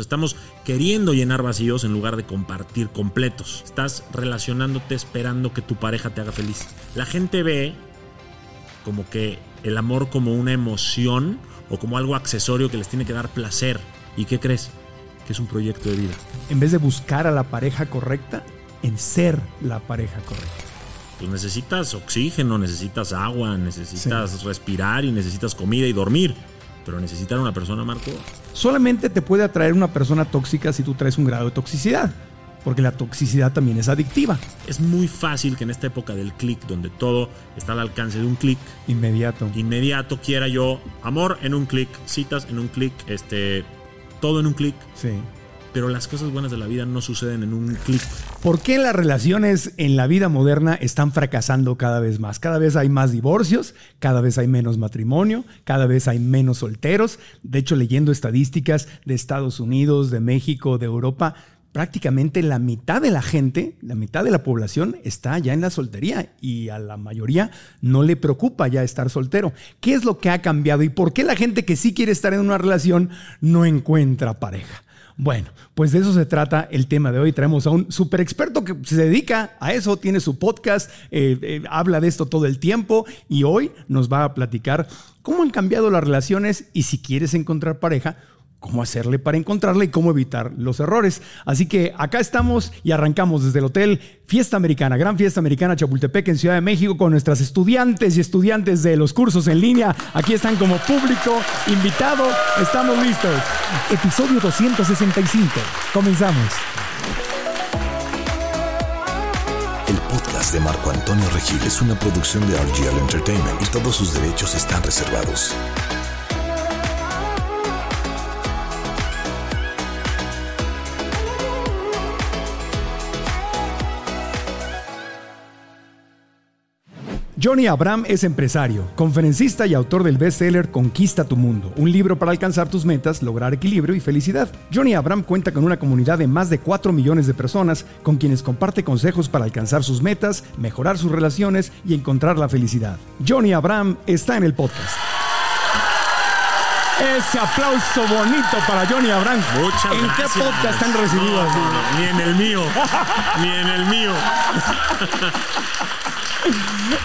Estamos queriendo llenar vacíos en lugar de compartir completos. Estás relacionándote esperando que tu pareja te haga feliz. La gente ve como que el amor como una emoción o como algo accesorio que les tiene que dar placer. ¿Y qué crees? Que es un proyecto de vida. En vez de buscar a la pareja correcta, en ser la pareja correcta. Pues necesitas oxígeno, necesitas agua, necesitas respirar y necesitas comida y dormir. Pero necesitar una persona, Marco. Solamente te puede atraer una persona tóxica si tú traes un grado de toxicidad. Porque la toxicidad también es adictiva. Es muy fácil que en esta época del clic, donde todo está al alcance de un clic, Inmediato. inmediato quiera yo amor en un clic, citas en un clic, este, todo en un clic. Sí. Pero las cosas buenas de la vida no suceden en un clic. ¿Por qué las relaciones en la vida moderna están fracasando cada vez más? Cada vez hay más divorcios, cada vez hay menos matrimonio, cada vez hay menos solteros. De hecho, leyendo estadísticas de Estados Unidos, de México, de Europa, prácticamente la mitad de la gente, la mitad de la población está ya en la soltería y a la mayoría no le preocupa ya estar soltero. ¿Qué es lo que ha cambiado y por qué la gente que sí quiere estar en una relación no encuentra pareja? Bueno, pues de eso se trata el tema de hoy. Traemos a un super experto que se dedica a eso, tiene su podcast, eh, eh, habla de esto todo el tiempo y hoy nos va a platicar cómo han cambiado las relaciones y si quieres encontrar pareja, cómo hacerle para encontrarla y cómo evitar los errores. Así que acá estamos y arrancamos desde el hotel Fiesta Americana, Gran Fiesta Americana Chapultepec en Ciudad de México con nuestras estudiantes y estudiantes de los cursos en línea. Aquí están como público invitado. Estamos listos. Episodio 265. Comenzamos. El podcast de Marco Antonio Regil es una producción de RGL Entertainment y todos sus derechos están reservados. Johnny Abraham es empresario, conferencista y autor del bestseller Conquista tu Mundo, un libro para alcanzar tus metas, lograr equilibrio y felicidad. Johnny Abraham cuenta con una comunidad de más de 4 millones de personas con quienes comparte consejos para alcanzar sus metas, mejorar sus relaciones y encontrar la felicidad. Johnny Abraham está en el podcast. Ese aplauso bonito para Johnny Abraham. Muchas ¿En gracias. qué podcast han recibido? No, no, no, ni en el mío. ni en el mío.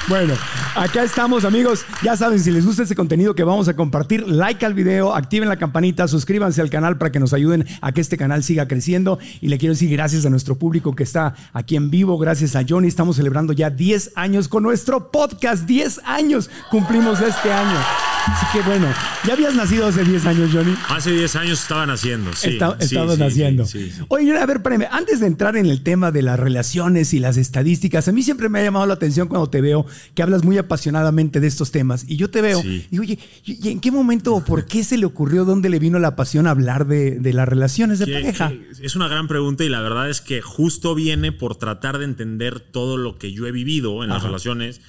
Bueno, acá estamos amigos. Ya saben, si les gusta este contenido que vamos a compartir, like al video, activen la campanita, suscríbanse al canal para que nos ayuden a que este canal siga creciendo. Y le quiero decir gracias a nuestro público que está aquí en vivo, gracias a Johnny. Estamos celebrando ya 10 años con nuestro podcast. 10 años cumplimos este año. Así que bueno, ya habías nacido hace 10 años, Johnny. Hace 10 años estaban haciendo. Sí, Está- sí, naciendo. sí, sí. Oye, a ver, espérame, antes de entrar en el tema de las relaciones y las estadísticas, a mí siempre me ha llamado la atención cuando te veo que hablas muy apasionadamente de estos temas. Y yo te veo, y oye, ¿y en qué momento o por qué se le ocurrió, dónde le vino la pasión a hablar de, de las relaciones de Que- pareja? que es una gran pregunta y la verdad es que justo viene por tratar de entender todo lo que yo he vivido en las relaciones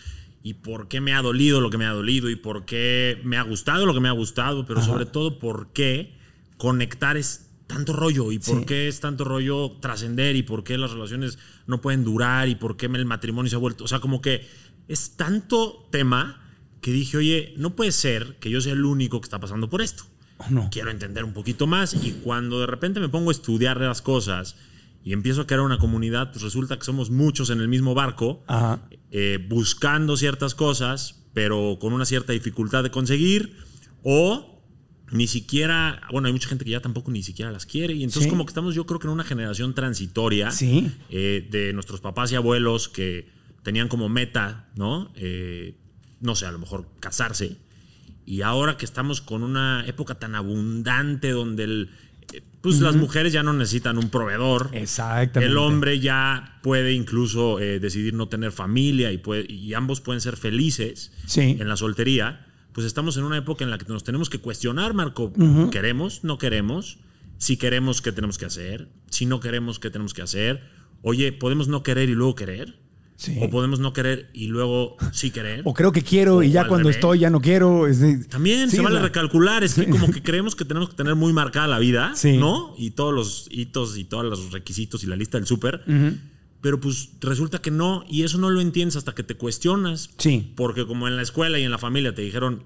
y por qué me ha dolido lo que me ha dolido y por qué me ha gustado lo que me ha gustado, pero sobre todo por qué conectar es tanto rollo y por Sí. qué es tanto rollo trascender y por qué las relaciones no pueden durar y por qué el matrimonio se ha vuelto, o sea, como que es tanto tema que dije, oye, no puede ser que yo sea el único que está pasando por esto. No. quiero entender un poquito más y cuando de repente me pongo a estudiar las cosas y empiezo a crear una comunidad, pues resulta que somos muchos en el mismo barco, Ajá. eh, buscando ciertas cosas, pero con una cierta dificultad de conseguir, o ni siquiera, bueno, hay mucha gente que ya tampoco ni siquiera las quiere, y entonces Sí. como que estamos yo creo que en una generación transitoria Sí. eh, de nuestros papás y abuelos que tenían como meta, ¿no? Eh, no sé, a lo mejor casarse. Y ahora que estamos con una época tan abundante donde el, pues las mujeres ya no necesitan un proveedor. Exactamente. El hombre ya puede incluso eh, decidir no tener familia y, puede- y ambos pueden ser felices Sí. en la soltería. Pues estamos en una época en la que nos tenemos que cuestionar, Marco. ¿Queremos? ¿No queremos? Si queremos, ¿qué tenemos que hacer? Si no queremos, ¿qué tenemos que hacer? Oye, ¿podemos no querer y luego querer? Sí. ¿O podemos no querer y luego sí querer? O creo que quiero y ya cuando revés. estoy ya no quiero. es de- También Sí, se vale sea, recalcular, es que como que creemos que tenemos que tener muy marcada la vida, Sí. ¿no? Y todos los hitos y todos los requisitos y la lista del súper. Pero pues resulta que no, y eso no lo entiendes hasta que te cuestionas. Sí. Porque como en la escuela y en la familia te dijeron,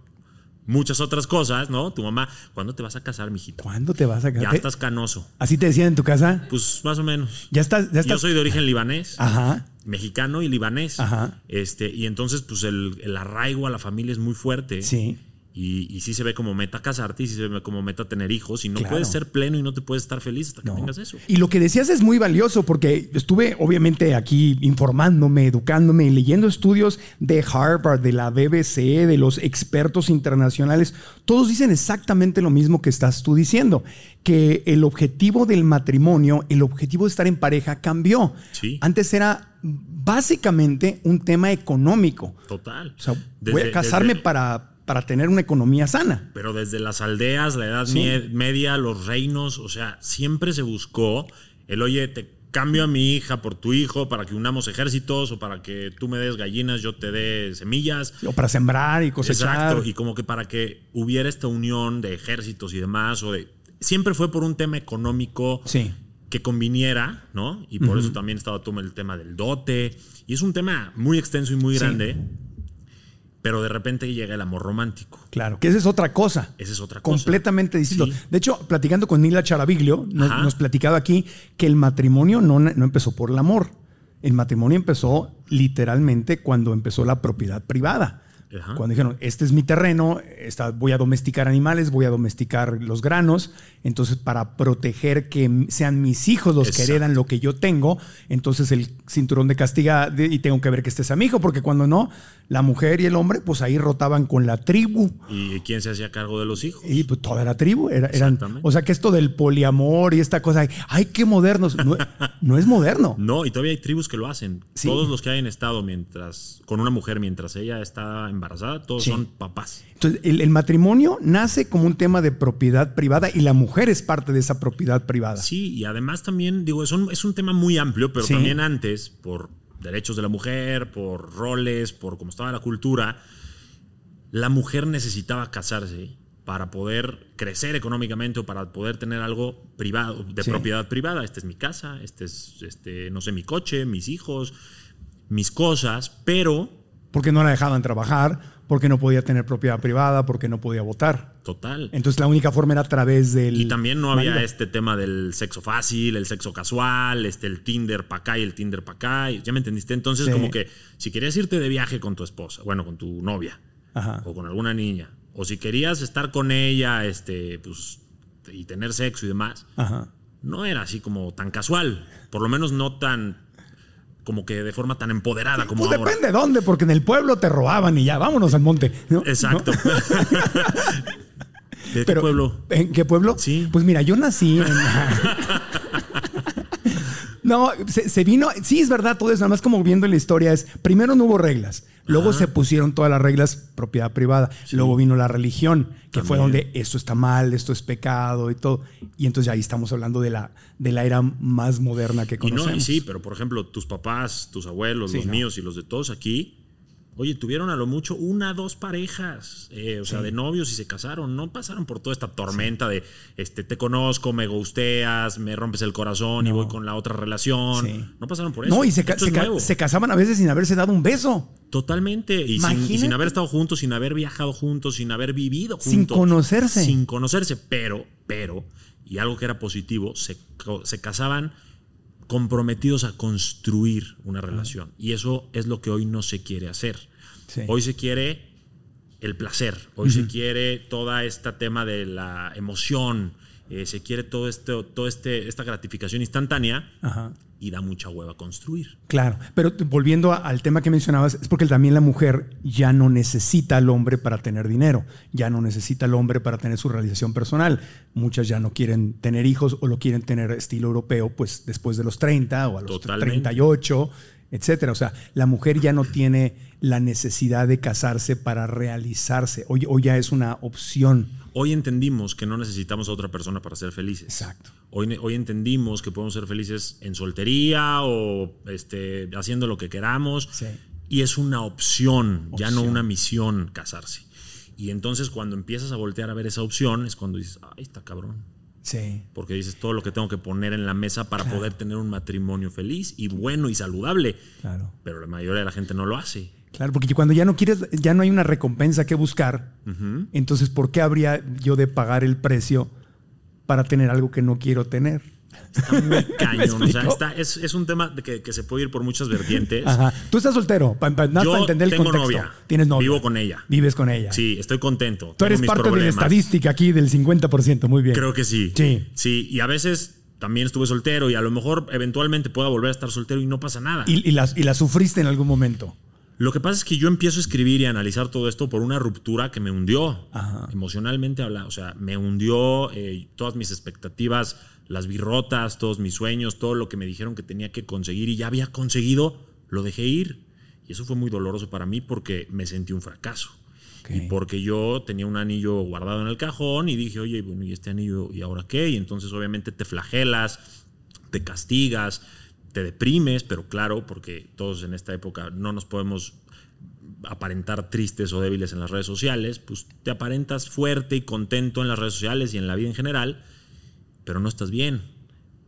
muchas otras cosas, ¿no? Tu mamá, ¿cuándo te vas a casar, mijito? ¿Cuándo te vas a casar? Ya estás canoso. ¿Así te decían en tu casa? Pues más o menos. Ya estás. Ya estás... Yo soy de origen libanés. Ajá. Mexicano y libanés. Ajá. Este, y entonces, pues el, el arraigo a la familia es muy fuerte. Sí. Y, y, sí se ve como meta casarte y sí se ve como meta tener hijos y no claro. puedes ser pleno y no te puedes estar feliz hasta que no. tengas eso. Y lo que decías es muy valioso porque estuve obviamente aquí informándome, educándome y leyendo estudios de Harvard, de la BBC, de los expertos internacionales. Todos dicen exactamente lo mismo que estás tú diciendo, que el objetivo del matrimonio, el objetivo de estar en pareja cambió. Sí. Antes era básicamente un tema económico. Total. O sea, desde, voy a casarme desde... para para tener una economía sana. Pero desde las aldeas, la Edad sí. Media, los reinos, o sea, siempre se buscó el, oye, te cambio a mi hija por tu hijo para que unamos ejércitos o para que tú me des gallinas, yo te dé semillas. O para sembrar y cosechar. Exacto, y como que para que hubiera esta unión de ejércitos y demás, o de... Siempre fue por un tema económico sí. que conviniera, ¿no? Y por uh -huh. eso también estaba todo el tema del dote. Y es un tema muy extenso y muy grande. Sí pero de repente llega el amor romántico. Claro, que esa es otra cosa. Esa es otra cosa. Completamente distinto. Sí. De hecho, platicando con Nila Charaviglio, nos, nos, platicaba aquí que el matrimonio no, no empezó por el amor. El matrimonio empezó literalmente cuando empezó la propiedad privada. Ajá. Cuando dijeron, este es mi terreno, esta, voy a domesticar animales, voy a domesticar los granos, entonces para proteger que sean mis hijos los Exacto. que heredan lo que yo tengo, entonces el cinturón de castiga de, y tengo que ver que este sea mi hijo, porque cuando no, la mujer y el hombre, pues ahí rotaban con la tribu. ¿Y quién se hacía cargo de los hijos? Y pues toda la tribu. Era, eran, o sea que esto del poliamor y esta cosa, ay, qué modernos. No, no es moderno. No, y todavía hay tribus que lo hacen. Sí. Todos los que hayan estado mientras, con una mujer mientras ella está embarazada, todos sí. son papás. Entonces, el, el, matrimonio nace como un tema de propiedad privada y la mujer es parte de esa propiedad privada. Sí, y además también, digo, es un, es un tema muy amplio, pero sí. también antes, por derechos de la mujer, por roles, por cómo estaba la cultura, la mujer necesitaba casarse para poder crecer económicamente o para poder tener algo privado, de sí. propiedad privada. Esta es mi casa, este es, este, no sé, mi coche, mis hijos, mis cosas, pero... Porque no la dejaban trabajar, porque no podía tener propiedad privada, porque no podía votar. Total. Entonces la única forma era a través del... Y también no había marido. este tema del sexo fácil, el sexo casual, este, el Tinder para acá y el Tinder para acá. ¿Ya me entendiste? Entonces sí. como que si querías irte de viaje con tu esposa, bueno, con tu novia, Ajá. o con alguna niña, o si querías estar con ella este, pues, y tener sexo y demás, Ajá. no era así como tan casual. Por lo menos no tan como que de forma tan empoderada sí, como pues ahora. Depende de dónde, porque en el pueblo te robaban y ya, vámonos al monte. ¿no? Exacto. ¿No? ¿De Pero, qué pueblo? ¿En qué pueblo? Sí. Pues mira, yo nací en... No, se, se, vino, sí es verdad todo eso, nada más como viendo la historia es, primero no hubo reglas, luego Ajá. se pusieron todas las reglas propiedad privada, sí. luego vino la religión, que También. fue donde esto está mal, esto es pecado y todo, y entonces ahí estamos hablando de la, de la era más moderna que conocemos. Y no, y sí, pero por ejemplo, tus papás, tus abuelos, sí, los no. míos y los de todos aquí, Oye, tuvieron a lo mucho una, dos parejas, eh, o sí. sea, de novios y se casaron. No pasaron por toda esta tormenta sí. de, este, te conozco, me gusteas, me rompes el corazón no. y voy con la otra relación. Sí. No pasaron por eso. No, y se, ca se, ca se, casaban a veces sin haberse dado un beso. Totalmente. Y sin, y sin, haber estado juntos, sin haber viajado juntos, sin haber vivido juntos. Sin conocerse. Sin conocerse. Pero, pero, y algo que era positivo, se, se casaban comprometidos a construir una relación. Y eso es lo que hoy no se quiere hacer. Sí. Hoy se quiere el placer, hoy uh -huh. se quiere toda este tema de la emoción, eh, se quiere todo esto, todo este, esta gratificación instantánea Ajá. y da mucha hueva construir. Claro, pero volviendo a, al tema que mencionabas, es porque también la mujer ya no necesita al hombre para tener dinero, ya no necesita al hombre para tener su realización personal. Muchas ya no quieren tener hijos o lo quieren tener estilo europeo, pues después de los 30 o a los Totalmente. 38 etcétera. O sea, la mujer ya no tiene la necesidad de casarse para realizarse. Hoy, hoy ya es una opción. Hoy entendimos que no necesitamos a otra persona para ser felices. Exacto. Hoy, hoy entendimos que podemos ser felices en soltería o este, haciendo lo que queramos. Sí. Y es una opción, opción, ya no una misión casarse. Y entonces cuando empiezas a voltear a ver esa opción es cuando dices, ay, está cabrón. Sí. Porque dices todo lo que tengo que poner en la mesa para claro. poder tener un matrimonio feliz y bueno y saludable. Claro. Pero la mayoría de la gente no lo hace. Claro, porque cuando ya no quieres, ya no hay una recompensa que buscar, entonces ¿por qué habría yo de pagar el precio para tener algo que no quiero tener? Está muy cañón. o sea, está- es, es un tema que, que se puede ir por muchas vertientes. Ajá. Tú estás soltero, pa- pa- nada más Yo para entender el tengo contexto. novia. Tienes novia. Vivo con ella. Vives con ella. Sí, estoy contento. Tú eres parte de la estadística aquí del 50%, muy bien. Creo que sí. Sí. Sí, y a veces también estuve soltero y a lo mejor eventualmente pueda volver a estar soltero y no pasa nada. Y, y las- y la sufriste en algún momento. Lo que pasa es que yo empiezo a escribir y a analizar todo esto por una ruptura que me hundió. Ajá. Emocionalmente habla, o sea, me hundió eh, todas mis expectativas, las vi rotas, todos mis sueños, todo lo que me dijeron que tenía que conseguir y ya había conseguido, lo dejé ir. Y eso fue muy doloroso para mí porque me sentí un fracaso. Y porque yo tenía un anillo guardado en el cajón y dije, oye, bueno, ¿y este anillo y ahora qué? Y entonces obviamente te flagelas, te castigas, te deprimes, pero claro, porque todos en esta época no nos podemos aparentar tristes o débiles en las redes sociales, pues te aparentas fuerte y contento en las redes sociales y en la vida en general, pero no estás bien.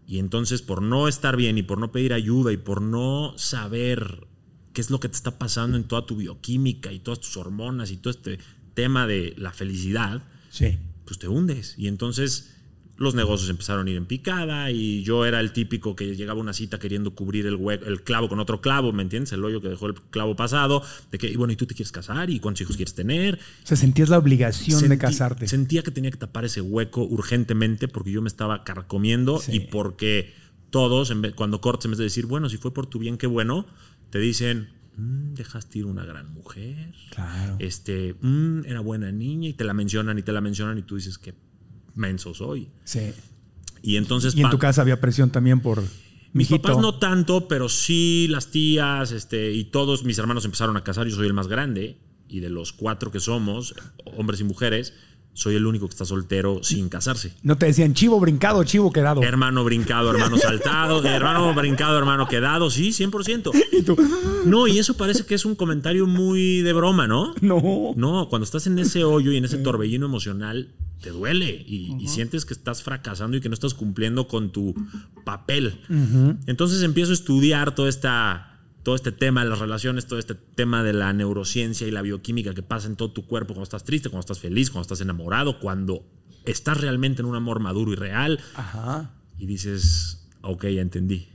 Y entonces por no estar bien y por no pedir ayuda y por no saber qué es lo que te está pasando en toda tu bioquímica y todas tus hormonas y todo este tema de la felicidad, Sí. pues te hundes. Y entonces los negocios empezaron a ir en picada y yo era el típico que llegaba a una cita queriendo cubrir el, hue- el clavo con otro clavo, ¿me entiendes? El hoyo que dejó el clavo pasado, de que, y bueno, ¿y tú te quieres casar? ¿Y cuántos hijos quieres tener? O sea, sentías la obligación de casarte. Sentía que tenía que tapar ese hueco urgentemente porque yo me estaba carcomiendo Sí. y porque todos, en vez- cuando cortes, en vez de decir, bueno, si fue por tu bien, qué bueno, te dicen, "Mm, dejaste ir una gran mujer. Claro. Este, "Mm, era buena niña y te la mencionan y te la mencionan y tú dices, qué menso soy. Sí. Y entonces... Y en tu casa había presión también por mis mijito. papás no tanto, pero sí las tías, este, y todos mis hermanos empezaron a casar. Yo soy el más grande, y de los cuatro que somos, hombres y mujeres, soy el único que está soltero sin casarse. No te decían chivo brincado, chivo quedado. Hermano brincado, hermano saltado, hermano brincado, hermano quedado, sí, 100%. Y tú, No, y eso parece que es un comentario muy de broma, ¿no? no. No, cuando estás en ese hoyo y en ese torbellino emocional, te duele y, y sientes que estás fracasando y que no estás cumpliendo con tu papel. Entonces empiezo a estudiar toda esta, todo este tema de las relaciones, todo este tema de la neurociencia y la bioquímica que pasa en todo tu cuerpo cuando estás triste, cuando estás feliz, cuando estás enamorado, cuando estás realmente en un amor maduro y real Ajá. y dices, ok, ya entendí.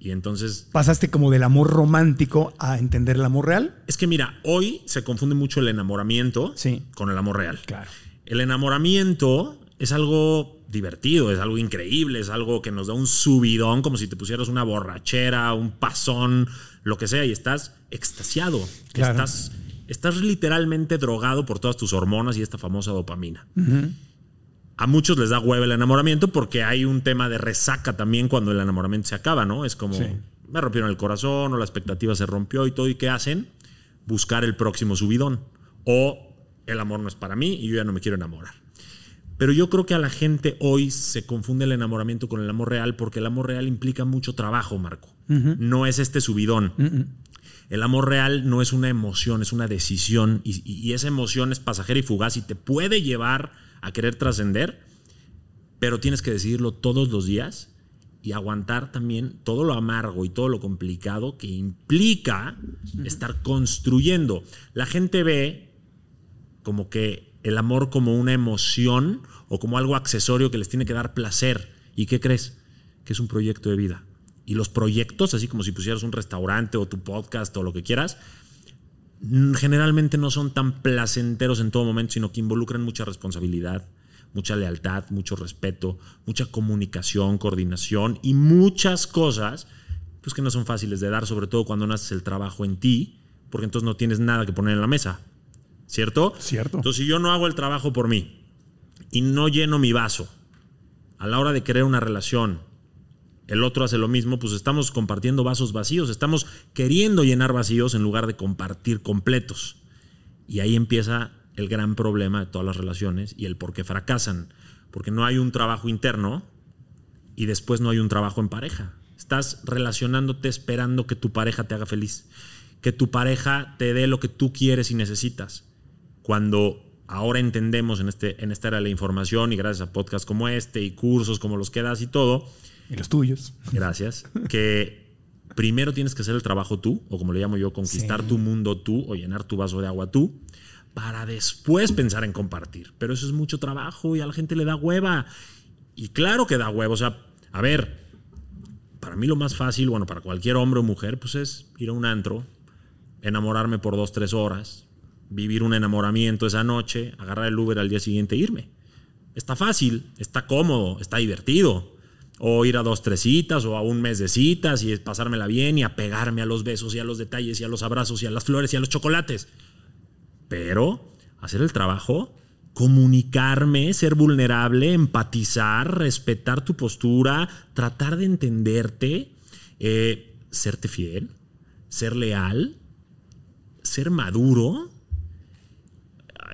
Y entonces Pasaste como del amor romántico a entender el amor real. Es que mira, hoy se confunde mucho el enamoramiento Sí. con el amor real. Claro. El enamoramiento es algo divertido, es algo increíble, es algo que nos da un subidón, como si te pusieras una borrachera, un pasón, lo que sea, y estás extasiado. Claro. Estás, estás literalmente drogado por todas tus hormonas y esta famosa dopamina. A muchos les da hueva el enamoramiento porque hay un tema de resaca también cuando el enamoramiento se acaba, ¿no? Es como, Sí. me rompieron el corazón o la expectativa se rompió y todo, ¿y qué hacen? Buscar el próximo subidón. O el amor no es para mí y yo ya no me quiero enamorar. Pero yo creo que a la gente hoy se confunde el enamoramiento con el amor real porque el amor real implica mucho trabajo, Marco. No es este subidón. El amor real no es una emoción, es una decisión y, y- esa emoción es pasajera y fugaz y te puede llevar a querer trascender, pero tienes que decidirlo todos los días y aguantar también todo lo amargo y todo lo complicado que implica estar construyendo. La gente ve como que el amor como una emoción o como algo accesorio que les tiene que dar placer. ¿Y qué crees? Que es un proyecto de vida. Y los proyectos, así como si pusieras un restaurante o tu podcast o lo que quieras, generalmente no son tan placenteros en todo momento, sino que involucran mucha responsabilidad, mucha lealtad, mucho respeto, mucha comunicación, coordinación y muchas cosas pues que no son fáciles de dar, sobre todo cuando no haces el trabajo en ti, porque entonces no tienes nada que poner en la mesa. ¿Cierto? Cierto. Entonces, si yo no hago el trabajo por mí y no lleno mi vaso a la hora de querer una relación, el otro hace lo mismo, pues estamos compartiendo vasos vacíos, estamos queriendo llenar vacíos en lugar de compartir completos. Y ahí empieza el gran problema de todas las relaciones y el por qué fracasan. Porque no hay un trabajo interno y después no hay un trabajo en pareja. Estás relacionándote esperando que tu pareja te haga feliz, que tu pareja te dé lo que tú quieres y necesitas. Cuando ahora entendemos en, este, en esta era de la información y gracias a podcasts como este y cursos como los que das y todo, Y los tuyos. gracias, que primero tienes que hacer el trabajo tú, o como le llamo yo, conquistar Sí. tu mundo tú o llenar tu vaso de agua tú, para después pensar en compartir. Pero eso es mucho trabajo y a la gente le da hueva. Y claro que da hueva. O sea, a ver, para mí lo más fácil, bueno, para cualquier hombre o mujer, pues es ir a un antro, enamorarme por dos, tres horas, vivir un enamoramiento esa noche, agarrar el Uber al día siguiente e irme. Está fácil, está cómodo, está divertido. O ir a dos, tres citas o a un mes de citas y pasármela bien y apegarme a los besos y a los detalles y a los abrazos y a las flores y a los chocolates. Pero hacer el trabajo, comunicarme, ser vulnerable, empatizar, respetar tu postura, tratar de entenderte, eh, serte fiel, ser leal, ser maduro,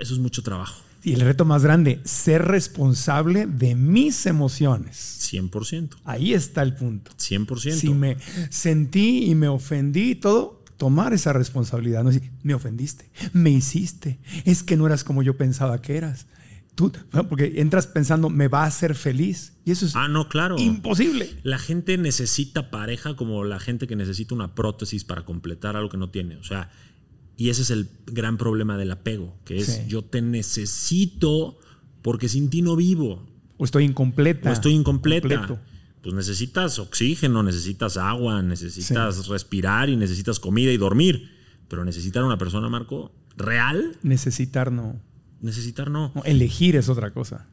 eso es mucho trabajo, Y el reto más grande, ser responsable de mis emociones. 100%. Ahí está el punto. 100%. Si me sentí y me ofendí y todo, tomar esa responsabilidad. No decir, me ofendiste, me hiciste, es que no eras como yo pensaba que eras. Tú, porque entras pensando, me va a hacer feliz. Y eso es Ah, no, claro. imposible. La gente necesita pareja como la gente que necesita una prótesis para completar algo que no tiene. O sea, y ese es el gran problema del apego, que es Sí. yo te necesito porque sin ti no vivo. O estoy incompleta. o estoy incompleta. completo. Pues necesitas oxígeno, necesitas agua, necesitas respirar y necesitas comida y dormir. Pero necesitar una persona, Marco, real, Necesitar no. necesitar no. no, Elegir es otra cosa.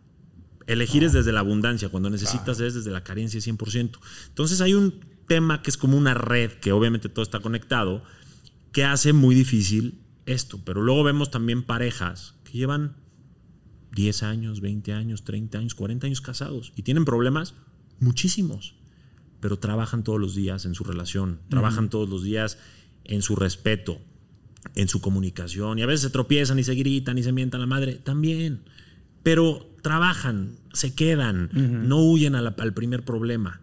Elegir es desde la abundancia, cuando necesitas es desde la carencia 100%. Entonces hay un tema que es como una red, que obviamente todo está conectado, que hace muy difícil esto. Pero luego vemos también parejas que llevan 10 años, 20 años, 30 años, 40 años casados y tienen problemas muchísimos, pero trabajan todos los días en su relación, trabajan todos los días en su respeto, en su comunicación y a veces se tropiezan y se gritan y se mientan la madre, también, pero trabajan, se quedan, no huyen la- al primer problema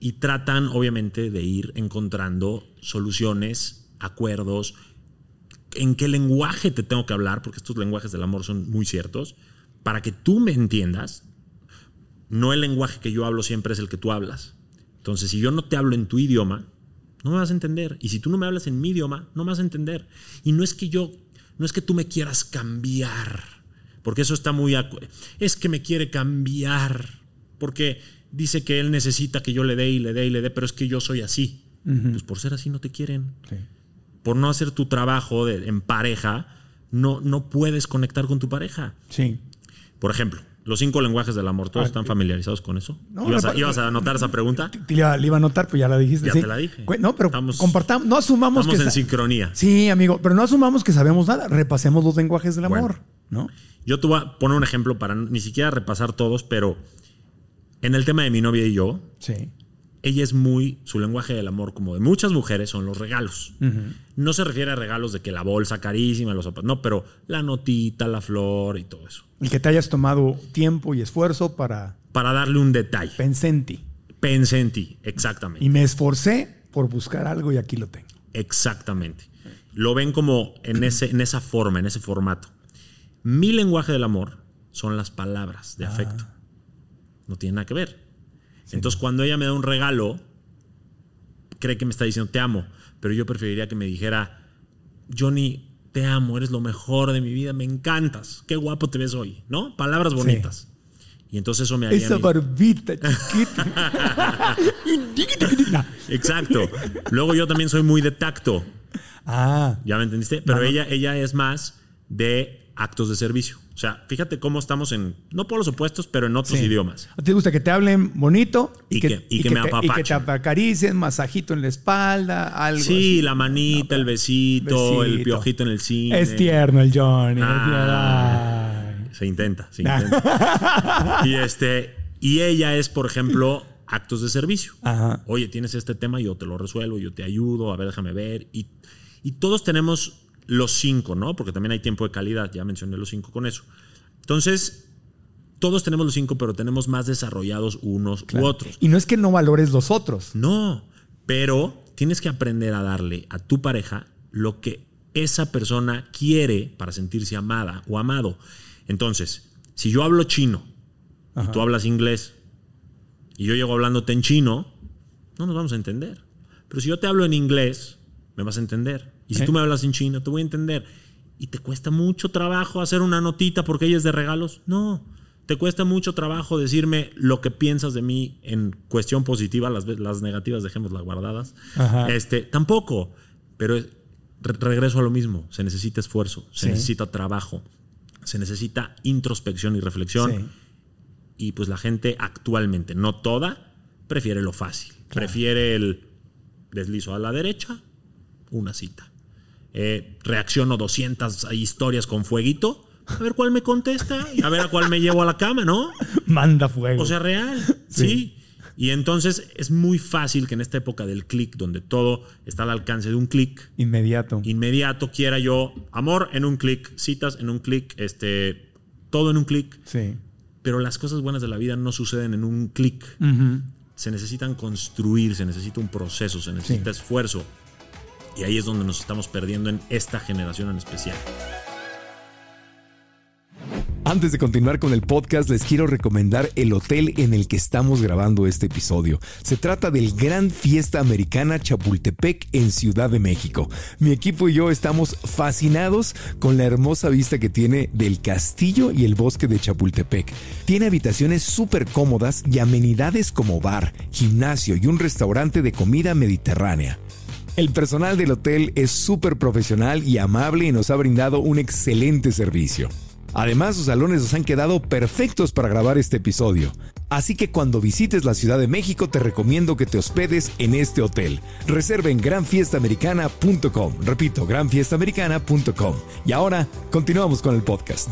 y tratan obviamente de ir encontrando soluciones, acuerdos, en qué lenguaje te tengo que hablar, porque estos lenguajes del amor son muy ciertos, para que tú me entiendas, no el lenguaje que yo hablo siempre es el que tú hablas. Entonces, si yo no te hablo en tu idioma, no me vas a entender. Y si tú no me hablas en mi idioma, no me vas a entender. Y no es que yo, no es que tú me quieras cambiar, porque eso está muy... Es que me quiere cambiar, porque dice que él necesita que yo le dé y le dé y le dé, pero es que yo soy así. Pues por ser así no te quieren Sí. Por no hacer tu trabajo de- en pareja, no, no puedes conectar con tu pareja. Sí. Por ejemplo, los cinco lenguajes del amor, ¿todos Ah, están eh, familiarizados con eso? no, ¿Ibas, a, ibas a anotar esa pregunta? Te iba, le iba a anotar, pues ya la dijiste. Ya sí. te la dije. No, pero Estamos- compartamos, no asumamos Estamos que... en sincronía. Sí, amigo, pero no asumamos que sabemos nada. Repasemos los lenguajes del Bueno. amor, ¿no? Yo te voy a poner un ejemplo para ni siquiera repasar todos, pero en el tema de mi novia y yo, Sí. Ella es muy, su lenguaje del amor, como de muchas mujeres, son los regalos. No se refiere a regalos de que la bolsa carísima, los zapatos, no, pero la notita, la flor y todo eso. El que te hayas tomado tiempo y esfuerzo para... Para darle un detalle. Pensé en ti. Pensé en ti, exactamente. Y me esforcé por buscar algo y aquí lo tengo. Exactamente. Lo ven como en, ese, en esa forma, en ese formato. Mi lenguaje del amor son las palabras de afecto. No tiene nada que ver. Entonces, cuando ella me da un regalo, cree que me está diciendo te amo, pero yo preferiría que me dijera, Johnny, te amo, eres lo mejor de mi vida, me encantas, qué guapo te ves hoy, ¿no? Palabras bonitas. Y entonces eso me haría... Esa barbita chiquita. Exacto. Luego yo también soy muy de tacto. ah, ¿Ya me entendiste? Pero ella, ella es más de actos de servicio. O sea, fíjate cómo estamos en, no por los opuestos, pero en otros sí. idiomas. ¿A ti ¿Te gusta que te hablen bonito? Y que- y que me te, y que te acaricien, masajito en la espalda, algo Sí, así. la manita, el besito, el piojito en el cine. Es tierno el Johnny. Ah. tierno. Se intenta, se intenta. y este, y ella es, por ejemplo, actos de servicio. Ajá. Oye, tienes este tema, yo te lo resuelvo, yo te ayudo, a ver, déjame ver. Y, y todos tenemos los cinco, ¿no? Porque también hay tiempo de calidad, ya mencioné los cinco con eso. Entonces, todos tenemos los cinco, pero tenemos más desarrollados unos u otros. Y no es que no valores los otros. No, pero tienes que aprender a darle a tu pareja lo que esa persona quiere para sentirse amada o amado. Entonces, si yo hablo chino y tú hablas inglés y yo llego hablándote en chino, no nos vamos a entender. Pero si yo te hablo en inglés, me vas a entender. Y si tú me hablas en chino, te voy a entender. ¿Y te cuesta mucho trabajo hacer una notita porque ella es de regalos? No. ¿Te cuesta mucho trabajo decirme lo que piensas de mí en cuestión positiva? Las, las negativas dejémoslas guardadas. Ajá. Este, tampoco. Pero re- regreso a lo mismo. Se necesita esfuerzo, se Sí. necesita trabajo, se necesita introspección y reflexión. Sí. Y pues la gente actualmente, no toda, prefiere lo fácil. Prefiere el deslizo a la derecha, una cita. Eh, reacciono 200 historias con fueguito, a ver cuál me contesta y a ver a cuál me llevo a la cama, ¿no? Manda fuego. O sea, real, sí. Y entonces es muy fácil que en esta época del clic, donde todo está al alcance de un clic, Inmediato. inmediato quiera yo amor en un clic, citas en un clic, este, todo en un clic. Sí. Pero las cosas buenas de la vida no suceden en un clic. Se necesitan construir, se necesita un proceso, se necesita esfuerzo. Y ahí es donde nos estamos perdiendo en esta generación en especial. Antes de continuar con el podcast, les quiero recomendar el hotel en el que estamos grabando este episodio. Se trata del Gran Fiesta Americana Chapultepec en Ciudad de México. Mi equipo y yo estamos fascinados con la hermosa vista que tiene del castillo y el bosque de Chapultepec. Tiene habitaciones súper cómodas y amenidades como bar, gimnasio y un restaurante de comida mediterránea. El personal del hotel es súper profesional y amable y nos ha brindado un excelente servicio. Además, sus salones nos han quedado perfectos para grabar este episodio. Así que cuando visites la Ciudad de México te recomiendo que te hospedes en este hotel. Reserva en granfiestamericana.com. Repito, granfiestamericana.com. Y ahora, continuamos con el podcast.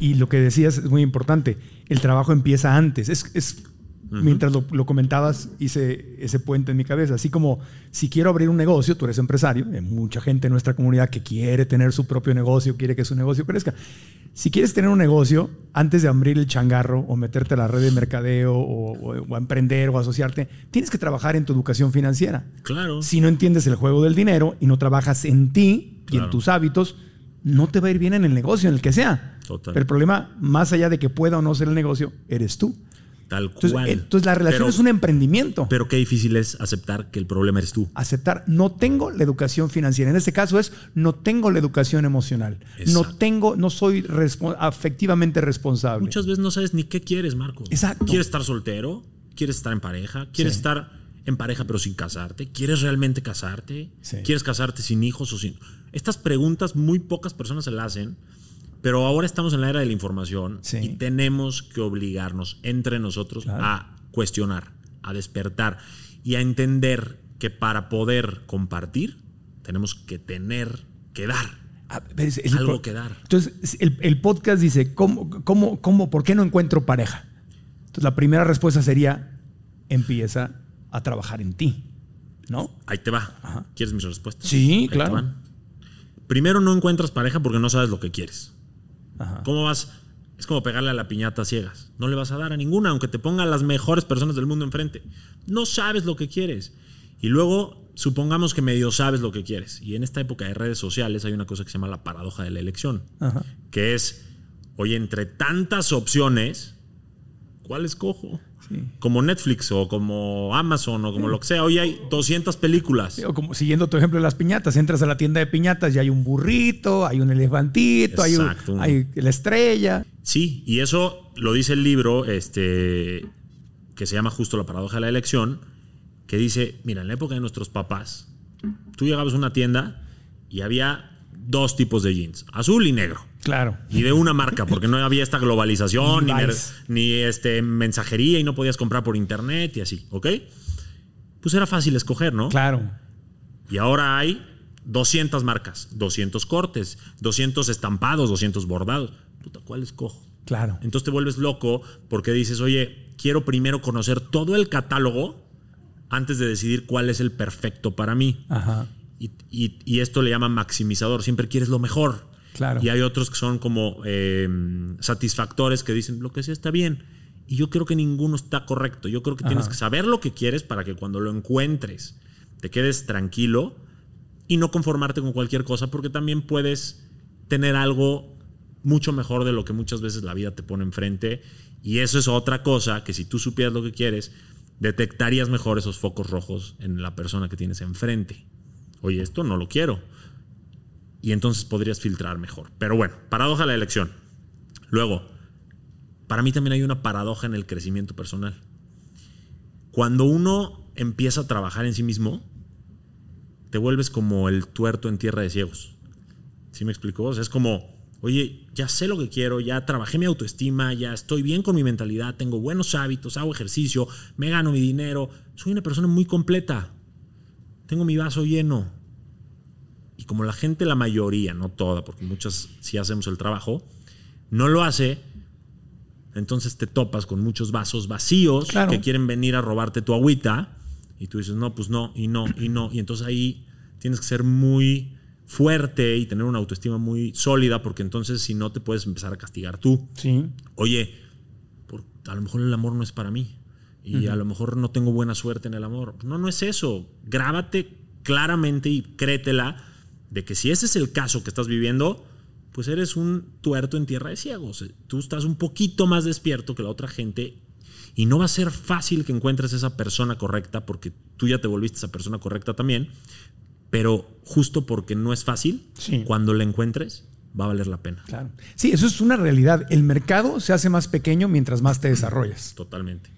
Y lo que decías es muy importante. El trabajo empieza antes. Es, es- Mientras lo, lo comentabas, hice ese puente en mi cabeza. Así como si quiero abrir un negocio, tú eres empresario, hay mucha gente en nuestra comunidad que quiere tener su propio negocio, quiere que su negocio crezca. Si quieres tener un negocio, antes de abrir el changarro o meterte a la red de mercadeo o, o- o a emprender o asociarte, tienes que trabajar en tu educación financiera. Claro. Si no entiendes el juego del dinero y no trabajas en ti y en tus hábitos, no te va a ir bien en el negocio, en el que sea. Total. Pero el problema, más allá de que pueda o no ser el negocio, eres tú. Tal cual. entonces la relación Pero- es un emprendimiento. Pero qué difícil es aceptar que el problema eres tú. Aceptar, no tengo la educación financiera. En este caso es, no tengo la educación emocional. No tengo, no soy respo- afectivamente responsable. Muchas veces no sabes ni qué quieres, Marco. Exacto. ¿Quieres estar soltero? ¿Quieres estar en pareja? ¿Quieres Sí. estar en pareja pero sin casarte? ¿Quieres realmente casarte? Sí. ¿Quieres casarte sin hijos o sin...? Estas preguntas muy pocas personas se las hacen, pero ahora estamos en la era de la información Sí. y tenemos que obligarnos entre nosotros Claro. a cuestionar, a despertar y a entender que para poder compartir tenemos que tener que dar. Ah, es- es Algo que dar. Entonces, el, el podcast dice, ¿cómo, cómo, cómo, ¿por qué no encuentro pareja? Entonces, la primera respuesta sería, empieza a trabajar en ti, ¿no? Ahí te va. ¿Quieres mis respuestas? Sí, Ahí te claro. Primero, no encuentras pareja porque no sabes lo que quieres. Ajá. ¿Cómo vas? Es como pegarle a la piñata a ciegas. No le vas a dar a ninguna, aunque te pongan las mejores personas del mundo enfrente. No sabes lo que quieres. Y luego, supongamos que medio sabes lo que quieres. Y en esta época de redes sociales hay una cosa que se llama la paradoja de la elección. Ajá. Que es, oye, entre tantas opciones, ¿cuál escojo? Sí. Como Netflix o como Amazon o como lo que sea. Hoy hay 200 películas. Sí, o como siguiendo tu ejemplo de las piñatas, entras a la tienda de piñatas y hay un burrito, hay un elefantito, hay, un- hay la estrella. Sí, y eso lo dice el libro, este, que se llama justo La paradoja de la elección, que dice, mira, en la época de nuestros papás, tú llegabas a una tienda y había dos tipos de jeans, azul y negro. Claro. Y de una marca, porque no había esta globalización, ni, ni este, mensajería y no podías comprar por internet y así, ¿ok? Pues era fácil escoger, ¿no? Claro. Y ahora hay 200 marcas, 200 cortes, 200 estampados, 200 bordados. Puta, ¿cuál escojo? Claro. Entonces te vuelves loco porque dices, oye, quiero primero conocer todo el catálogo antes de decidir cuál es el perfecto para mí. Ajá. Y, y- y esto le llama maximizador. Siempre quieres lo mejor. Claro. Y hay otros que son como eh, satisfactores que dicen, lo que sea está bien. Y yo creo que ninguno está correcto. Yo creo que tienes que saber lo que quieres para que cuando lo encuentres te quedes tranquilo y no conformarte con cualquier cosa porque también puedes tener algo mucho mejor de lo que muchas veces la vida te pone enfrente. Y eso es otra cosa que si tú supieras lo que quieres, detectarías mejor esos focos rojos en la persona que tienes enfrente. Oye, esto no lo quiero. Y entonces podrías filtrar mejor. Pero bueno, paradoja la elección. Luego, para mí también hay una paradoja en el crecimiento personal. Cuando uno empieza a trabajar en sí mismo, te vuelves como el tuerto en tierra de ciegos. ¿Sí me explicó? O es como, oye, ya sé lo que quiero, ya trabajé mi autoestima, ya estoy bien con mi mentalidad, tengo buenos hábitos, hago ejercicio, me gano mi dinero, soy una persona muy completa, tengo mi vaso lleno. Como la gente, la mayoría, no toda, porque muchas sí hacemos el trabajo, no lo hace, entonces te topas con muchos vasos vacíos que quieren venir a robarte tu agüita y tú dices, no, pues no, y no, y no. Y entonces ahí tienes que ser muy fuerte y tener una autoestima muy sólida porque entonces si no te puedes empezar a castigar tú. Sí. Oye, por, a lo mejor el amor no es para mí y a lo mejor no tengo buena suerte en el amor. No, no es eso. Grábate claramente y créetela de que si ese es el caso que estás viviendo, pues eres un tuerto en tierra de ciegos. Tú estás un poquito más despierto que la otra gente y no va a ser fácil que encuentres esa persona correcta porque tú ya te volviste esa persona correcta también, pero justo porque no es fácil, cuando la encuentres va a valer la pena. Claro. Sí, eso es una realidad. El mercado se hace más pequeño mientras más te desarrollas. Totalmente.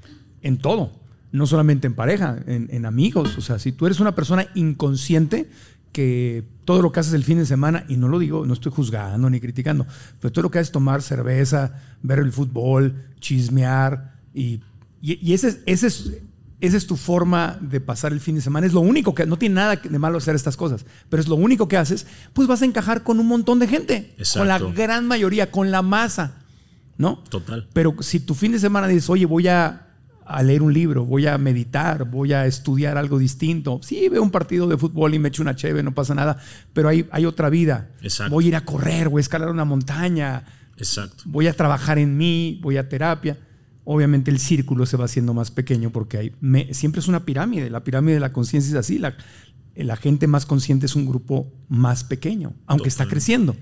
En todo. No solamente en pareja, en, en amigos. O sea, si tú eres una persona inconsciente, que todo lo que haces el fin de semana, y no lo digo, no estoy juzgando ni criticando, pero todo lo que haces tomar cerveza, ver el fútbol, chismear, y, y, ese, ese es, esa es tu forma de pasar el fin de semana. Es lo único que, no tiene nada de malo hacer estas cosas, pero es lo único que haces, pues vas a encajar con un montón de gente, con la gran mayoría, con la masa, ¿no? Total. Pero si tu fin de semana dices, oye, voy a a leer un libro, voy a meditar, voy a estudiar algo distinto. Sí, veo un partido de fútbol y me echo una cheve, no pasa nada, pero hay, hay otra vida. Exacto. Voy a ir a correr, voy a escalar una montaña. Exacto. Voy a trabajar en mí, voy a terapia. Obviamente el círculo se va haciendo más pequeño porque hay, siempre es una pirámide. La pirámide de la conciencia es así. La, la, gente más consciente es un grupo más pequeño, aunque está creciendo.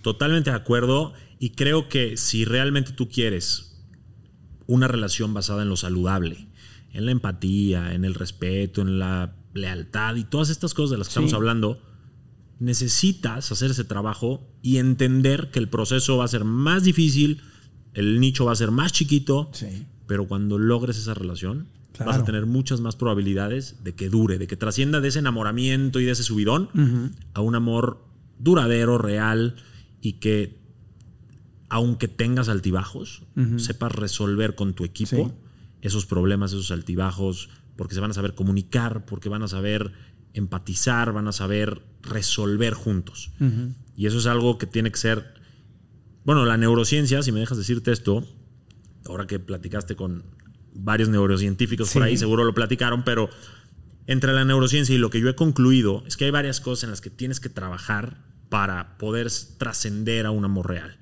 Totalmente de acuerdo. Y creo que si realmente tú quieres una relación basada en lo saludable, en la empatía, en el respeto, en la lealtad y todas estas cosas de las que estamos hablando, necesitas hacer ese trabajo y entender que el proceso va a ser más difícil, el nicho va a ser más chiquito, pero cuando logres esa relación, vas a tener muchas más probabilidades de que dure, de que trascienda de ese enamoramiento y de ese subidón a un amor duradero, real y que aunque tengas altibajos, sepas resolver con tu equipo esos problemas, esos altibajos, porque se van a saber comunicar, porque van a saber empatizar, van a saber resolver juntos. Y eso es algo que tiene que ser, bueno, la neurociencia, si me dejas decirte esto, ahora que platicaste con varios neurocientíficos por ahí, seguro lo platicaron, pero entre la neurociencia y lo que yo he concluido es que hay varias cosas en las que tienes que trabajar para poder trascender a un amor real.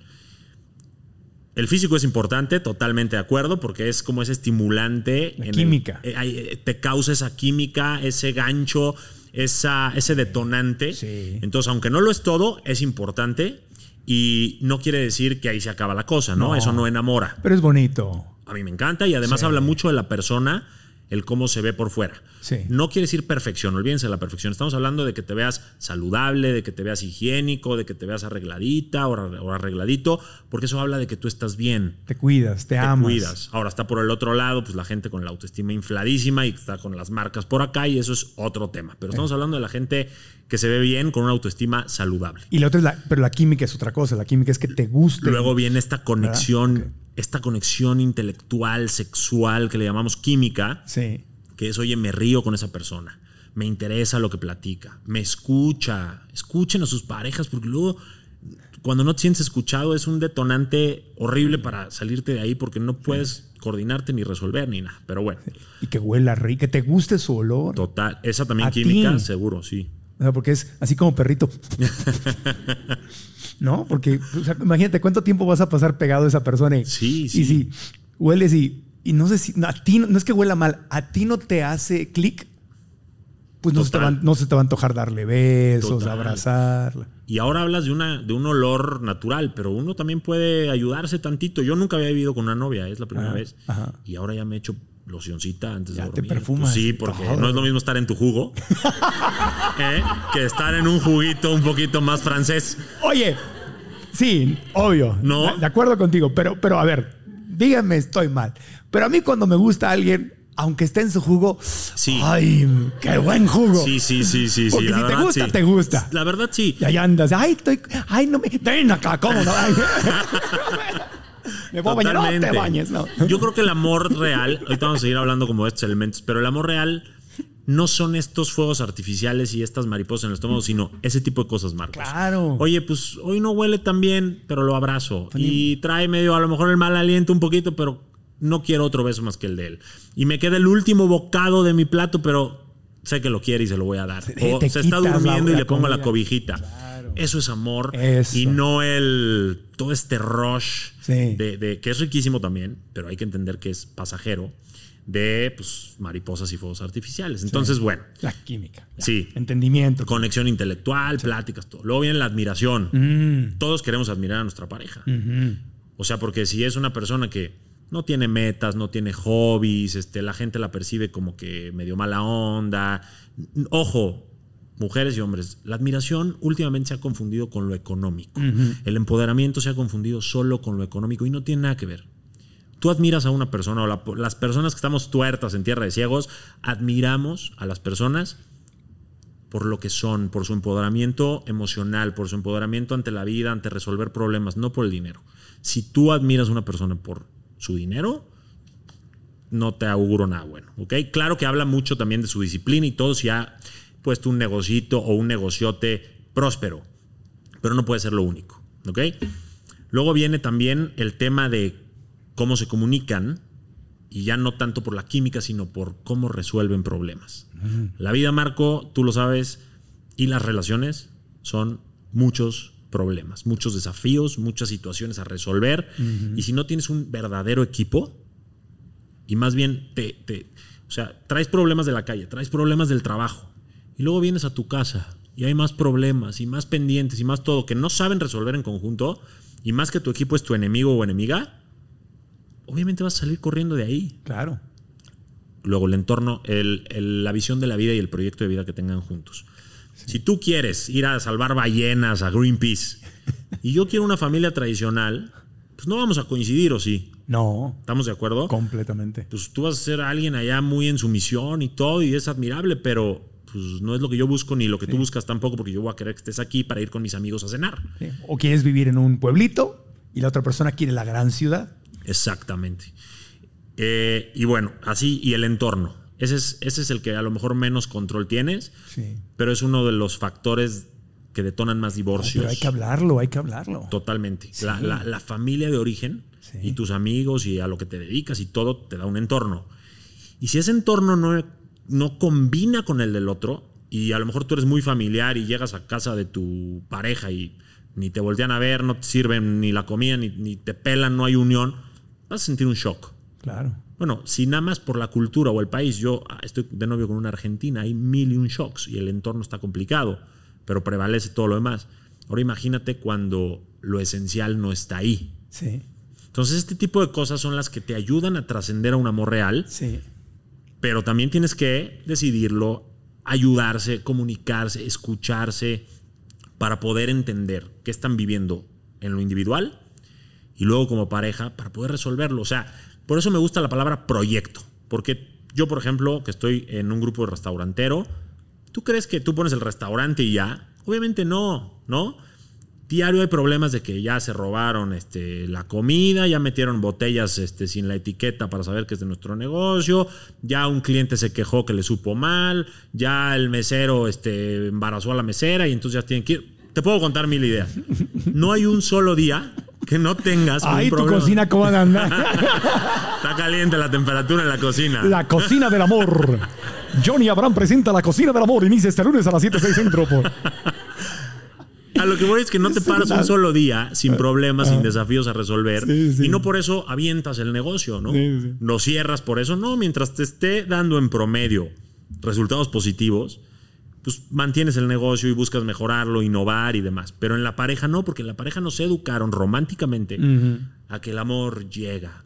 El físico es importante, totalmente de acuerdo, porque es como ese estimulante. La química. Eh, eh, te causa esa química, ese gancho, esa, ese detonante. Entonces, aunque no lo es todo, es importante y no quiere decir que ahí se acaba la cosa, ¿no? Eso no enamora. Pero es bonito. A mí me encanta y además habla mucho de la persona el cómo se ve por fuera. No quiere decir perfección, olvídense de la perfección. Estamos hablando de que te veas saludable, de que te veas higiénico, de que te veas arregladita o arregladito, porque eso habla de que tú estás bien. Te cuidas, te, te cuidas. Ahora está por el otro lado, pues la gente con la autoestima infladísima y está con las marcas por acá y eso es otro tema. Pero estamos hablando de la gente que se ve bien con una autoestima saludable. Y la otra es la, pero la química es otra cosa. La química es que te guste. Luego viene esta conexión esta conexión intelectual, sexual, que le llamamos química, sí. que es, oye, me río con esa persona, me interesa lo que platica, me escucha, escuchen a sus parejas, porque luego cuando no te sientes escuchado es un detonante horrible para salirte de ahí porque no puedes coordinarte ni resolver ni nada, pero bueno. Y que huela rico, que te guste su olor. Total, esa también química, seguro, sí. porque es así como perrito. ¿no? Porque imagínate cuánto tiempo vas a pasar pegado a esa persona. Y, sí, sí. Y si hueles y, y no sé si, a ti no, es que huela mal, a ti no te hace clic, pues no se, te va, no se, te va, a antojar darle besos, abrazarla. Y ahora hablas de, una, de un olor natural, pero uno también puede ayudarse tantito. Yo nunca había vivido con una novia, es la primera Ajá, vez. ajá. Y ahora ya me he hecho locioncita antes Ya de te dormir. perfumas Pues sí, porque todo. no es lo mismo estar en tu jugo ¿eh? que estar en un juguito un poquito más francés. Oye, sí, obvio. ¿No? De, acuerdo contigo, pero, pero a ver, díganme, estoy mal. Pero a mí cuando me gusta alguien, aunque esté en su jugo, Sí. ¡ay, qué buen jugo! Sí, sí, sí, sí. sí, Porque la si te verdad, gusta, sí. te gusta. La verdad, sí. Y ahí andas, ¡ay, estoy, ay, no me, ven acá, ¿cómo no? Me puedo bañar, no te bañes, no. Yo creo que el amor real, ahorita vamos a seguir hablando como de estos elementos, pero el amor real no son estos fuegos artificiales y estas mariposas en el estómago, sino ese tipo de cosas, Marcos. Claro. Oye, pues hoy no huele tan bien, pero lo abrazo. Y trae medio, a lo mejor el mal aliento un poquito, pero no quiero otro beso más que el de él. Y me queda el último bocado de mi plato, pero sé que lo quiere y se lo voy a dar. O se está la- durmiendo y la le pongo la comida. cobijita. Eso es amor. Eso. Y no el todo este rush Sí. de, de- que es riquísimo también, pero hay que entender que es pasajero de pues, mariposas y fuegos artificiales. Entonces, bueno, La química. Sí. Entendimiento. conexión intelectual, pláticas, todo. Luego viene la admiración. Mm, Todos queremos admirar a nuestra pareja. O sea, porque si es una persona que no tiene metas, no tiene hobbies, este, la gente la percibe como que medio mala onda. Ojo, mujeres y hombres, la admiración últimamente se ha confundido con lo económico. El empoderamiento se ha confundido solo con lo económico y no tiene nada que ver. Tú admiras a una persona o la- las personas que estamos tuertas en tierra de ciegos, admiramos a las personas por lo que son, por su empoderamiento emocional, por su empoderamiento ante la vida, ante resolver problemas, no por el dinero. Si tú admiras a una persona por su dinero, no te auguro nada bueno, ¿ok? Claro que habla mucho también de su disciplina y todo, si ha puesto un negocito o un negociote próspero, pero no puede ser lo único, ¿ok? Luego viene también el tema de cómo se comunican y ya no tanto por la química, sino por cómo resuelven problemas. La vida, Marco, tú lo sabes, y las relaciones son muchos problemas, muchos desafíos, muchas situaciones a resolver. Y si no tienes un verdadero equipo, y más bien te, te- o sea, traes problemas de la calle, traes problemas del trabajo, y luego vienes a tu casa y hay más problemas y más pendientes y más todo que no saben resolver en conjunto, y más que tu equipo es tu enemigo o enemiga, obviamente vas a salir corriendo de ahí. Claro. Luego el entorno, el- el- la visión de la vida y el proyecto de vida que tengan juntos. Si tú quieres ir a salvar ballenas a Greenpeace y yo quiero una familia tradicional, pues no vamos a coincidir, ¿o sí? No, ¿Estamos de acuerdo? completamente. Pues tú vas a ser alguien allá muy en su misión y todo, y es admirable, pero pues no es lo que yo busco ni lo que tú buscas tampoco, porque yo voy a querer que estés aquí para ir con mis amigos a cenar. Sí. O quieres vivir en un pueblito y la otra persona quiere la gran ciudad. Exactamente. Eh, y bueno, así, y el entorno. Ese es, ese es el que a lo mejor menos control tienes, Sí. pero es uno de los factores que detonan más divorcios. Pero hay que hablarlo, hay que hablarlo. Totalmente. La, la- la familia de origen Sí. y tus amigos y a lo que te dedicas y todo te da un entorno. Y si ese entorno no, no combina con el del otro, y a lo mejor tú eres muy familiar y llegas a casa de tu pareja y ni te voltean a ver, no te sirven ni la comida, ni, ni te pelan, no hay unión, vas a sentir un shock. Claro. Bueno, si nada más por la cultura o el país, yo ah, estoy de novio con una argentina, hay mil y un shocks y el entorno está complicado, pero prevalece todo lo demás. Ahora imagínate cuando lo esencial no está ahí. Sí, Entonces este tipo de cosas son las que te ayudan a trascender a un amor real, sí. Pero también tienes que decidirlo, ayudarse, comunicarse, escucharse, para poder entender qué están viviendo en lo individual y luego como pareja para poder resolverlo. O sea, por eso me gusta la palabra proyecto, porque yo, por ejemplo, que estoy en un grupo de restaurantero, ¿tú crees que tú pones el restaurante y ya? Obviamente no, ¿no? Diario hay problemas de que ya se robaron este, la comida, ya metieron botellas este, sin la etiqueta para saber que es de nuestro negocio, ya un cliente se quejó que le supo mal, ya el mesero este, embarazó a la mesera y entonces ya tienen que ir. Te puedo contar mil ideas. No hay un solo día que no tengas Ay, un tu problema. cocina, ¿cómo anda? Está caliente la temperatura en la cocina. la cocina del amor. Johnny Abraham presenta la cocina del amor. Inicia este lunes a las 7 6 centro. Por... A lo que voy es que no te paras un solo día sin problemas, sin desafíos a resolver. Ah. Sí, sí. Y no por eso avientas el negocio, ¿no? Sí. Lo cierras por eso. No, mientras te esté dando en promedio resultados positivos, pues mantienes el negocio y buscas mejorarlo, innovar y demás. Pero en la pareja no, porque en la pareja nos educaron románticamente a que el amor llega,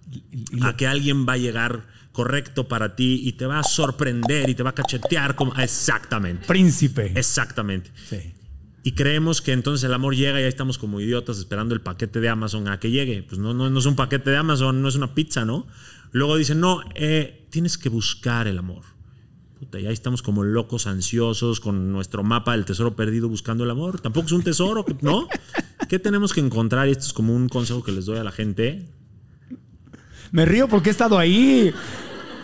a que alguien va a llegar correcto para ti y te va a sorprender y te va a cachetear como exactamente. Príncipe. Exactamente. Sí. Y creemos que entonces el amor llega y ahí estamos como idiotas esperando el paquete de Amazon a que llegue. Pues no, no, no es un paquete de Amazon, no es una pizza, ¿no? Luego dicen, no, eh, tienes que buscar el amor. Puta, y ahí estamos como locos, ansiosos, con nuestro mapa del tesoro perdido buscando el amor. Tampoco es un tesoro, ¿no? ¿Qué tenemos que encontrar? Y esto es como un consejo que les doy a la gente. Me río porque he estado ahí.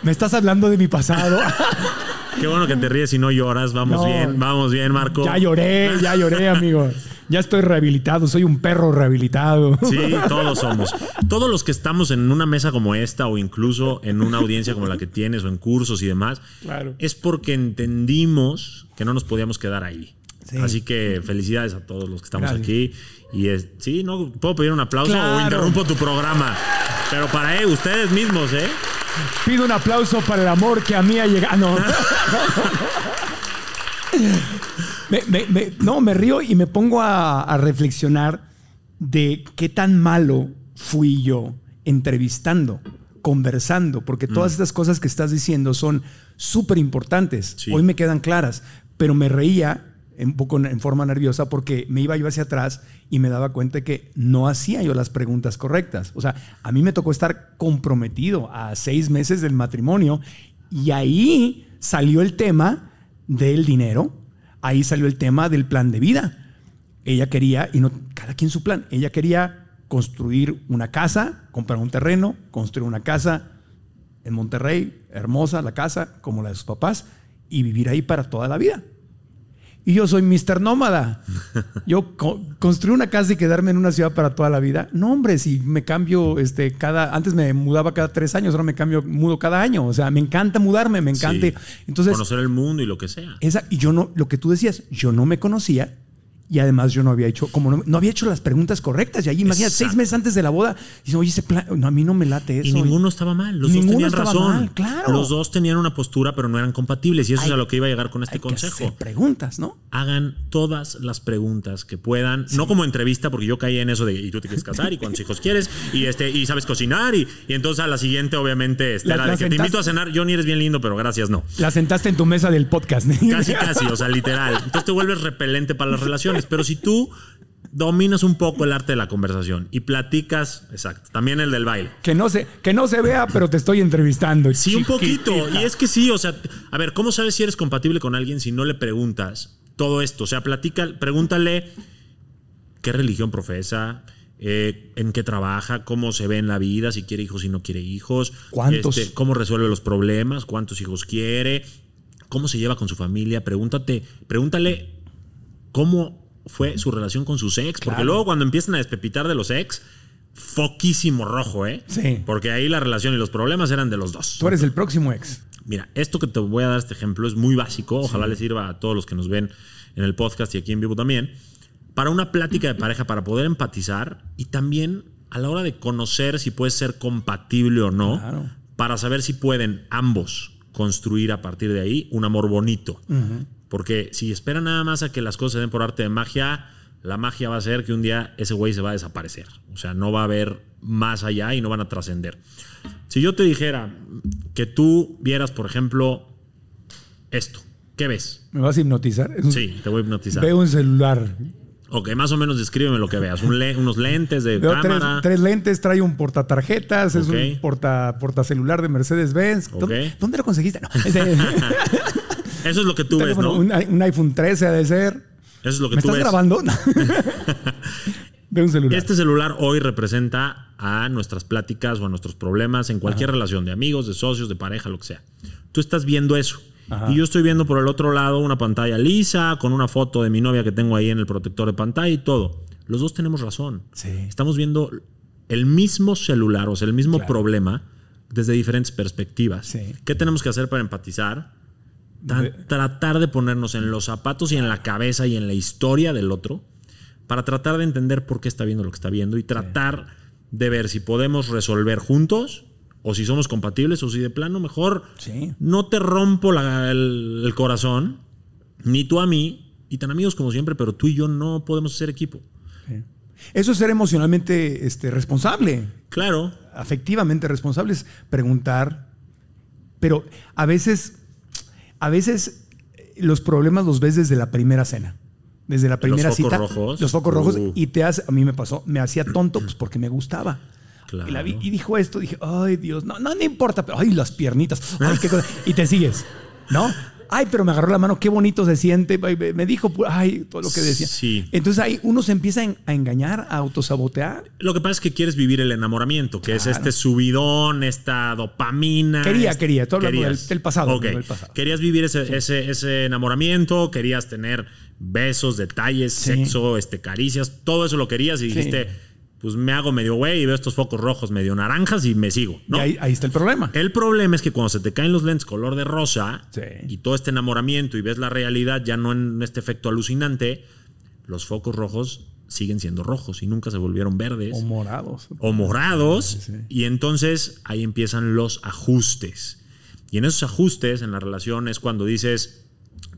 Me estás hablando de mi pasado. Qué bueno que te ríes y no lloras. Vamos No. bien, vamos bien, Marco. ya lloré, ya lloré, amigo. Ya estoy rehabilitado, soy un perro rehabilitado. Sí, todos somos. Todos los que estamos en una mesa como esta o incluso en una audiencia como la que tienes o en cursos y demás, Claro. es porque entendimos que no nos podíamos quedar ahí. Sí. Así que felicidades a todos los que estamos Gracias. aquí. Y es, sí, no puedo pedir un aplauso o interrumpo tu programa. Pero para eh, ustedes mismos, ¿eh? Pido un aplauso para el amor que a mí ha llegado. Ah, no. Me- me- me- no, me río y me pongo a, a reflexionar de qué tan malo fui yo entrevistando, conversando, porque todas Mm. estas cosas que estás diciendo son súper importantes. Sí. Hoy me quedan claras, pero me reía un poco en forma nerviosa porque me iba yo hacia atrás y me daba cuenta que no hacía yo las preguntas correctas. O sea, a mí me tocó estar comprometido a seis meses del matrimonio y ahí salió el tema del dinero, ahí salió el tema del plan de vida. Ella quería, y no, cada quien su plan, ella quería construir una casa, comprar un terreno, construir una casa en Monterrey, hermosa la casa, como la de sus papás, y vivir ahí para toda la vida. Y yo soy Mr. Nómada. Yo co- construir una casa y quedarme en una ciudad para toda la vida. No, hombre, si me cambio este, cada. Antes me mudaba cada tres años, ahora me cambio, mudo cada año. O sea, me encanta mudarme, me encanta. Sí. Entonces, Conocer el mundo y lo que sea. esa, y yo no, lo que tú decías, yo no me conocía y además yo no había hecho, como no, no había hecho las preguntas correctas. Y ahí, imagínate, Exacto. seis meses antes de la boda, dicen, oye, ese plan, no, a mí no me late eso. Y ninguno estaba mal. Los dos tenían razón. mal, claro. Los dos tenían una postura, pero no eran compatibles. Y eso Hay- es a lo que iba a llegar con este Hay que consejo. hacer preguntas, ¿no? hagan todas las preguntas que puedan, no como entrevista, porque yo caí en eso de y tú te quieres casar y cuántos hijos quieres y este y sabes cocinar y, y entonces a la siguiente obviamente este, La- de que te invito a cenar, Johnny eres bien lindo, pero gracias no. La sentaste en tu mesa del podcast. Casi casi, o sea, literal. Entonces te vuelves repelente para las relaciones, pero si tú dominas un poco el arte de la conversación y platicas, exacto, también el del baile. que, no se, que no se vea, pero te estoy entrevistando. Sí, un poquito. Y es que sí, o sea, a ver, ¿cómo sabes si eres compatible con alguien si no le preguntas todo esto? O sea, platica, pregúntale qué religión profesa, eh, en qué trabaja, cómo se ve en la vida, si quiere hijos, si no quiere hijos, ¿Cuántos? este, cómo resuelve los problemas, cuántos hijos quiere, cómo se lleva con su familia. Pregúntate, pregúntale cómo fue su relación con sus ex, porque luego cuando empiezan a despepitar de los ex, foquísimo rojo, ¿eh? Sí. Porque ahí la relación y los problemas eran de los dos. Tú eres el próximo ex. Mira, esto que te voy a dar este ejemplo es muy básico. Ojalá le sirva a todos los que nos ven en el podcast y aquí en vivo también. Para una plática de pareja, para poder empatizar y también a la hora de conocer si puede ser compatible o no, Claro. para saber si pueden ambos construir a partir de ahí un amor bonito. Porque si esperan nada más a que las cosas se den por arte de magia, la magia va a ser que un día ese güey se va a desaparecer. O sea, no va a haber más allá y no van a trascender. Si yo te dijera que tú vieras, por ejemplo, esto, ¿qué ves? ¿Me vas a hipnotizar? Es Sí, te voy a hipnotizar. Veo un celular. Ok, más o menos descríbeme lo que veas. Un le- unos lentes de Veo cámara. tres lentes, trae un portatarjetas, es Ok. un porta, portacelular de Mercedes-Benz. ¿Dónde, Ok. dónde lo conseguiste? No, este, Eso es lo que tú ves, ¿no? un, un iPhone 13 ha de ser. Eso es lo que ¿Me tú estás ves. grabando? Veo un celular. Este celular hoy representa a nuestras pláticas o a nuestros problemas en cualquier relación, de amigos, de socios, de pareja, lo que sea. Tú estás viendo eso. Ajá. Y yo estoy viendo por el otro lado una pantalla lisa con una foto de mi novia que tengo ahí en el protector de pantalla y todo. Los dos tenemos razón. Sí. Estamos viendo el mismo celular, o sea, el mismo Claro. problema desde diferentes perspectivas. Sí. ¿Qué tenemos que hacer para empatizar? Tra- tratar de ponernos en los zapatos y en la cabeza y en la historia del otro para tratar de entender por qué está viendo lo que está viendo y tratar de ver si podemos resolver juntos o si somos compatibles o si de plano mejor Sí. no te rompo la- el, el corazón, ni tú a mí, y tan amigos como siempre, pero tú y yo no podemos ser equipo. Eso es ser emocionalmente este, responsable. Claro. Afectivamente responsable es preguntar. Pero a veces, a veces los problemas los ves desde la primera cena. Desde la primera los focos cita. Rojos. Los focos rojos. Uh. Y te hace, a mí me pasó, me hacía tonto pues porque me gustaba. Claro. Y, la vi- y dijo esto, dije, ay Dios, no, no, no importa, pero ay, las piernitas, ay, qué cosa. Y te sigues, ¿no? Ay, pero me agarró la mano, qué bonito se siente, me dijo, ay, todo lo que decía. Sí. Entonces ahí uno se empieza a en- a engañar, a autosabotear. Lo que pasa es que quieres vivir el enamoramiento, que es este subidón, esta dopamina. Quería, este- quería, estoy hablando del- del pasado, Ok. del pasado. Querías vivir ese, ese, ese enamoramiento, querías tener besos, detalles, Sí. sexo, este, caricias, todo eso lo querías y dijiste, pues me hago medio güey y veo estos focos rojos medio naranjas y me sigo. ¿no? Y ahí, ahí está el problema. El problema es que cuando se te caen los lentes color de rosa Sí. y todo este enamoramiento y ves la realidad ya no en este efecto alucinante, los focos rojos siguen siendo rojos y nunca se volvieron verdes O morados. o morados sí. y entonces ahí empiezan los ajustes. Y en esos ajustes en la relación es cuando dices,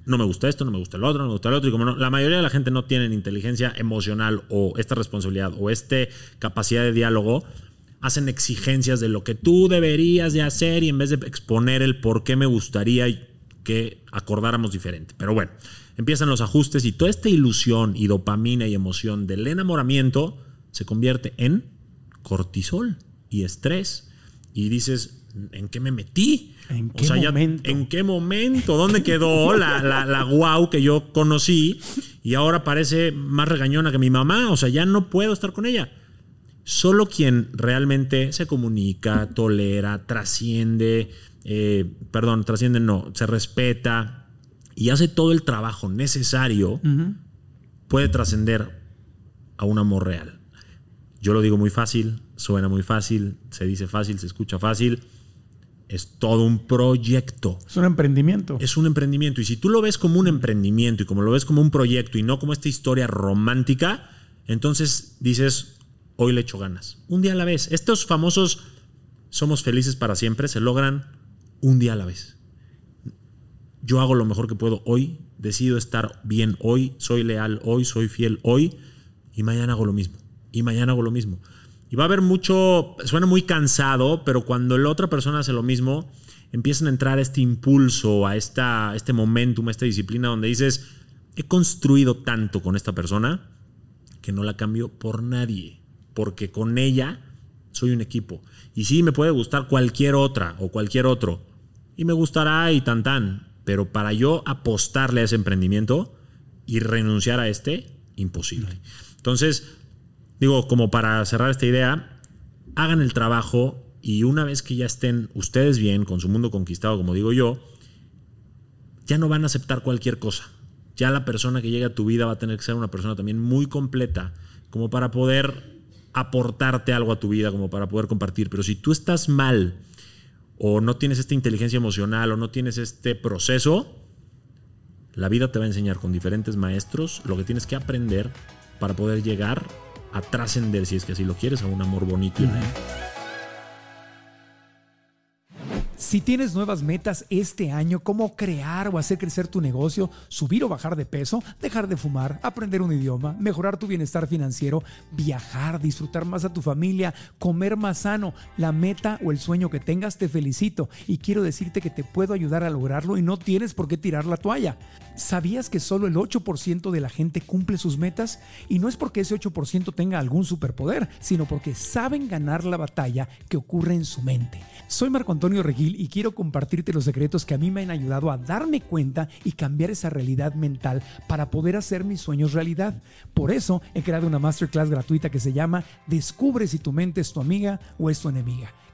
no me gusta esto, no me gusta el otro, no me gusta el otro. Y como no- la mayoría de la gente no tiene inteligencia emocional o esta responsabilidad o esta capacidad de diálogo, hacen exigencias de lo que tú deberías de hacer y en vez de exponer el por qué me gustaría que acordáramos diferente. Pero bueno, empiezan los ajustes y toda esta ilusión y dopamina y emoción del enamoramiento se convierte en cortisol y estrés. Y dices, ¿en qué me metí? ¿En qué momento? ¿En qué momento? ¿Dónde quedó la, la, la guau que yo conocí? Y ahora parece más regañona que mi mamá. O sea, ya no puedo estar con ella. Solo quien realmente se comunica, tolera, trasciende, eh, perdón, trasciende no, se respeta y hace todo el trabajo necesario, puede trascender a un amor real. Yo lo digo muy fácil, suena muy fácil, se dice fácil, se escucha fácil. Es todo un proyecto. Es un emprendimiento. Es un emprendimiento. Y si tú lo ves como un emprendimiento y como lo ves como un proyecto y no como esta historia romántica, entonces dices, hoy le echo ganas. Un día a la vez. Estos famosos somos felices para siempre se logran un día a la vez. Yo hago lo mejor que puedo hoy, decido estar bien hoy, soy leal hoy, soy fiel hoy y mañana hago lo mismo. Y mañana hago lo mismo. Y va a haber mucho, suena muy cansado, pero cuando la otra persona hace lo mismo, empiezan a entrar a este impulso, a esta, este momentum, a esta disciplina donde dices, he construido tanto con esta persona que no la cambio por nadie, porque con ella soy un equipo. Y sí, me puede gustar cualquier otra o cualquier otro, y me gustará y tan tan, pero para yo apostarle a ese emprendimiento y renunciar a este, imposible. Entonces, digo, como para cerrar esta idea, hagan el trabajo y una vez que ya estén ustedes bien con su mundo conquistado, como digo yo, ya no van a aceptar cualquier cosa. Ya la persona que llegue a tu vida va a tener que ser una persona también muy completa, como para poder aportarte algo a tu vida, como para poder compartir. Pero si tú estás mal o no tienes esta inteligencia emocional o no tienes este proceso, la vida te va a enseñar con diferentes maestros lo que tienes que aprender para poder llegar a trascender, si es que así lo quieres, a un amor bonito y real. Si tienes nuevas metas este año, como crear o hacer crecer tu negocio, subir o bajar de peso, dejar de fumar, aprender un idioma, mejorar tu bienestar financiero, viajar, disfrutar más a tu familia, comer más sano, la meta o el sueño que tengas, te felicito y quiero decirte que te puedo ayudar a lograrlo y no tienes por qué tirar la toalla. ¿Sabías que solo el 8% de la gente cumple sus metas? Y no es porque ese 8% tenga algún superpoder, sino porque saben ganar la batalla que ocurre en su mente. Soy Marco Antonio Regil y quiero compartirte los secretos que a mí me han ayudado a darme cuenta y cambiar esa realidad mental para poder hacer mis sueños realidad. Por eso he creado una masterclass gratuita que se llama Descubre si tu mente es tu amiga o es tu enemiga.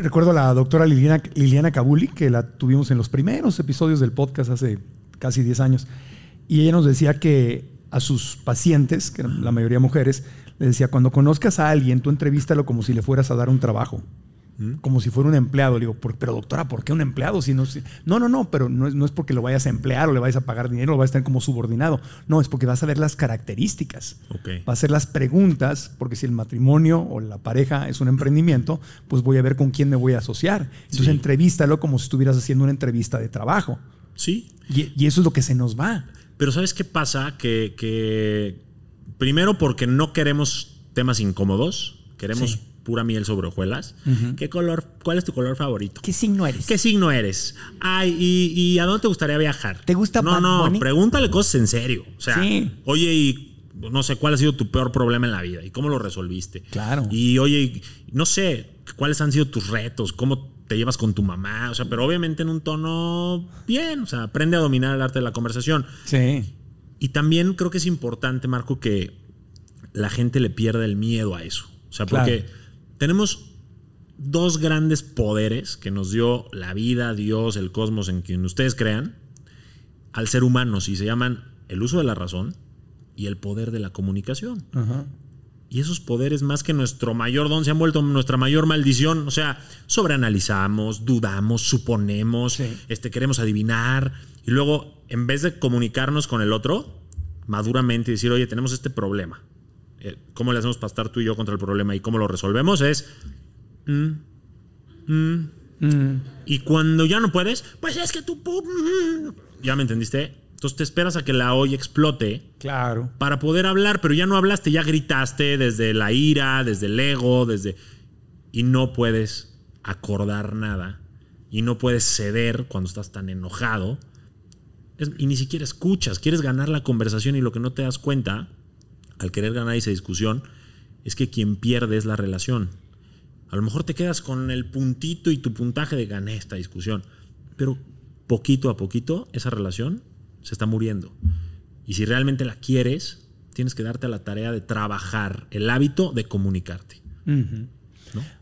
Recuerdo a la doctora Liliana, Liliana Kabuli, que la tuvimos en los primeros episodios del podcast hace casi 10 años, y ella nos decía que a sus pacientes, que la mayoría mujeres, Le decía, cuando conozcas a alguien, tú entrevístalo como si le fueras a dar un trabajo. Como si fuera un empleado. Le digo, pero doctora, ¿por qué un empleado? Si no, no, no, no, pero no es, no es porque lo vayas a emplear o le vayas a pagar dinero, lo vas a tener como subordinado. No, es porque vas a ver las características. Ok. Va a hacer las preguntas, porque si el matrimonio o la pareja es un emprendimiento, pues voy a ver con quién me voy a asociar. Entonces Sí. entrevístalo como si estuvieras haciendo una entrevista de trabajo. Sí, Y, y eso es lo que se nos va. Pero ¿sabes qué pasa? Que, que primero porque no queremos temas incómodos, queremos Sí. Pura miel sobre hojuelas. ¿Qué color, ¿Cuál es tu color favorito? ¿Qué signo eres? ¿Qué signo eres? Ay, ¿y, y a dónde te gustaría viajar? ¿Te gusta No, Bad no, Bunny? pregúntale cosas en serio. O sea, Sí. oye, y no sé, ¿cuál ha sido tu peor problema en la vida? ¿Y cómo lo resolviste? Claro. Y oye, no sé, ¿cuáles han sido tus retos? ¿Cómo te llevas con tu mamá? O sea, pero obviamente en un tono bien. O sea, aprende a dominar el arte de la conversación. Sí. Y también creo que es importante, Marco, que la gente le pierda el miedo a eso. O sea, porque tenemos dos grandes poderes que nos dio la vida, Dios, el cosmos, en quien ustedes crean, al ser humano, y se llaman el uso de la razón y el poder de la comunicación. Ajá. Y esos poderes, más que nuestro mayor don, se han vuelto nuestra mayor maldición. O sea, sobreanalizamos, dudamos, suponemos, Sí. este, queremos adivinar. Y luego, en vez de comunicarnos con el otro, maduramente decir, oye, tenemos este problema. Eh, ¿Cómo le hacemos para estar tú y yo contra el problema y cómo lo resolvemos? Es. mm, mm. Mm. Y cuando ya no puedes, pues es que tú. ¿Ya me entendiste? Entonces te esperas a que la olla explote Claro. para poder hablar, pero ya no hablaste, ya gritaste desde la ira, desde el ego, desde... Y no puedes acordar nada y no puedes ceder cuando estás tan enojado. Es- y ni siquiera escuchas, quieres ganar la conversación y lo que no te das cuenta al querer ganar esa discusión es que quien pierde es la relación. A lo mejor te quedas con el puntito y tu puntaje de gané esta discusión, pero poquito a poquito esa relación se está muriendo. Y si realmente la quieres, tienes que darte a la tarea de trabajar el hábito de comunicarte.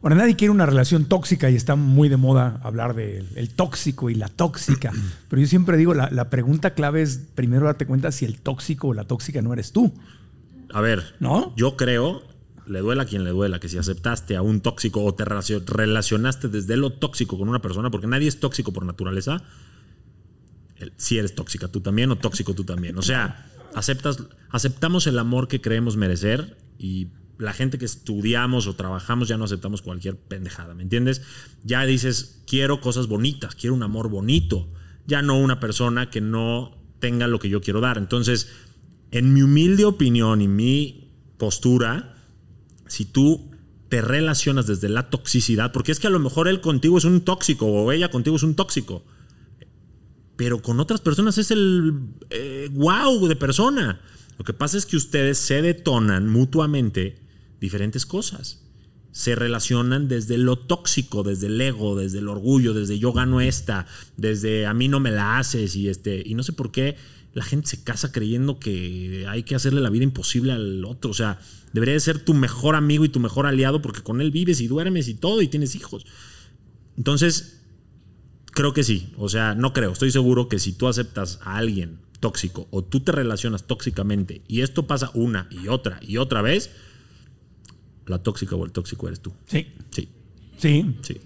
Ahora, nadie quiere una relación tóxica y está muy de moda hablar del el tóxico y la tóxica. Pero yo siempre digo, la, la pregunta clave es primero darte cuenta si el tóxico o la tóxica no eres tú. A ver, ¿No? yo creo, le duela a quien le duela, que si aceptaste a un tóxico o te relacio- relacionaste desde lo tóxico con una persona, porque nadie es tóxico por naturaleza, si eres tóxica tú también o tóxico tú también. O sea, aceptas, aceptamos el amor que creemos merecer y la gente que estudiamos o trabajamos ya no aceptamos cualquier pendejada, ¿me entiendes? Ya dices, quiero cosas bonitas, quiero un amor bonito, ya no una persona que no tenga lo que yo quiero dar. Entonces, en mi humilde opinión y mi postura, si tú te relacionas desde la toxicidad, porque es que a lo mejor él contigo es un tóxico o ella contigo es un tóxico, pero con otras personas es el eh, wow de persona. Lo que pasa es que ustedes se detonan mutuamente diferentes cosas. Se relacionan desde lo tóxico, desde el ego, desde el orgullo, desde yo gano esta, desde a mí no me la haces y este y no sé por qué la gente se casa creyendo que hay que hacerle la vida imposible al otro, o sea, debería de ser tu mejor amigo y tu mejor aliado porque con él vives y duermes y todo y tienes hijos. Entonces, Creo que sí. O sea, no creo. Estoy seguro que si tú aceptas a alguien tóxico o tú te relacionas tóxicamente y esto pasa una y otra y otra vez, la tóxica o el tóxico eres tú. Sí. Sí, Sí. sí.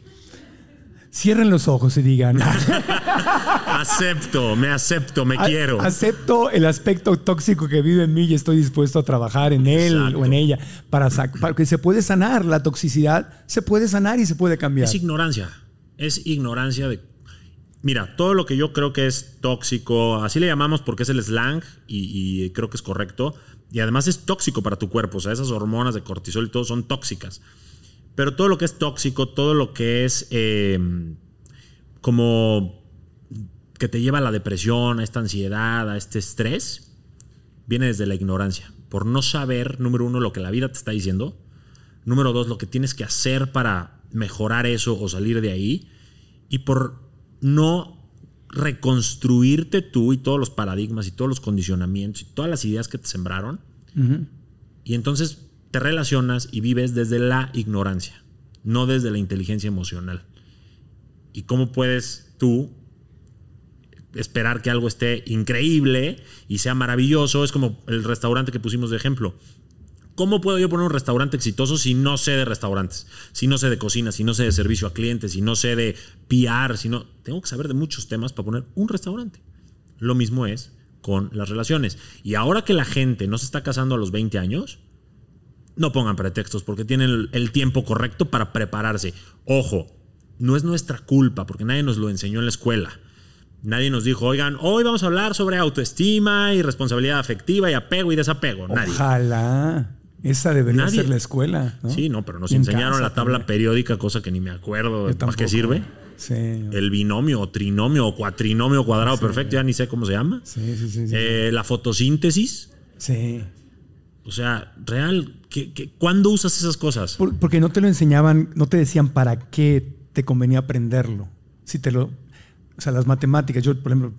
Cierren los ojos y digan, Acepto, me acepto, me quiero. acepto el aspecto tóxico que vive en mí y estoy dispuesto a trabajar en él Exacto. o en ella para que se puede sanar la toxicidad, se puede sanar y se puede cambiar. Es ignorancia. Es ignorancia de. Mira, todo lo que yo creo que es tóxico, así le llamamos porque es el slang y, y creo que es correcto. Y además es tóxico para tu cuerpo. O sea, esas hormonas de cortisol y todo son tóxicas. Pero todo lo que es tóxico, todo lo que es eh, como que te lleva a la depresión, a esta ansiedad, a este estrés, viene desde la ignorancia. Por no saber, número uno, lo que la vida te está diciendo. Número dos, lo que tienes que hacer para mejorar eso o salir de ahí. Y por no reconstruirte tú y todos los paradigmas y todos los condicionamientos y todas las ideas que te sembraron. Y entonces te relacionas y vives desde la ignorancia, no desde la inteligencia emocional. ¿Y cómo puedes tú esperar que algo esté increíble y sea maravilloso? Es como el restaurante que pusimos de ejemplo. ¿Cómo puedo yo poner un restaurante exitoso si no sé de restaurantes? Si no sé de cocina, si no sé de servicio a clientes, si no sé de PR, si no... Tengo que saber de muchos temas para poner un restaurante. Lo mismo es con las relaciones. Y ahora que la gente no se está casando a los 20 años, no pongan pretextos porque tienen el, tiempo correcto para prepararse. Ojo, no es nuestra culpa porque nadie nos lo enseñó en la escuela. Nadie nos dijo, oigan, hoy vamos a hablar sobre autoestima y responsabilidad afectiva y apego y desapego. Nadie. Ojalá. Esa debería Nadie. ser la escuela. ¿no? Sí, no, pero nos en enseñaron la tabla también. periódica, cosa que ni me acuerdo Yo para qué sirve. Sí. El binomio o trinomio o cuatrinomio cuadrado perfecto, ya ni sé cómo se llama. Sí, sí, sí. sí. Eh, la fotosíntesis. Sí. O sea, real, ¿qué, qué, cuándo usas esas cosas? Por- porque no te lo enseñaban, no te decían para qué te convenía aprenderlo. Si te lo. O sea, las matemáticas, yo, por ejemplo,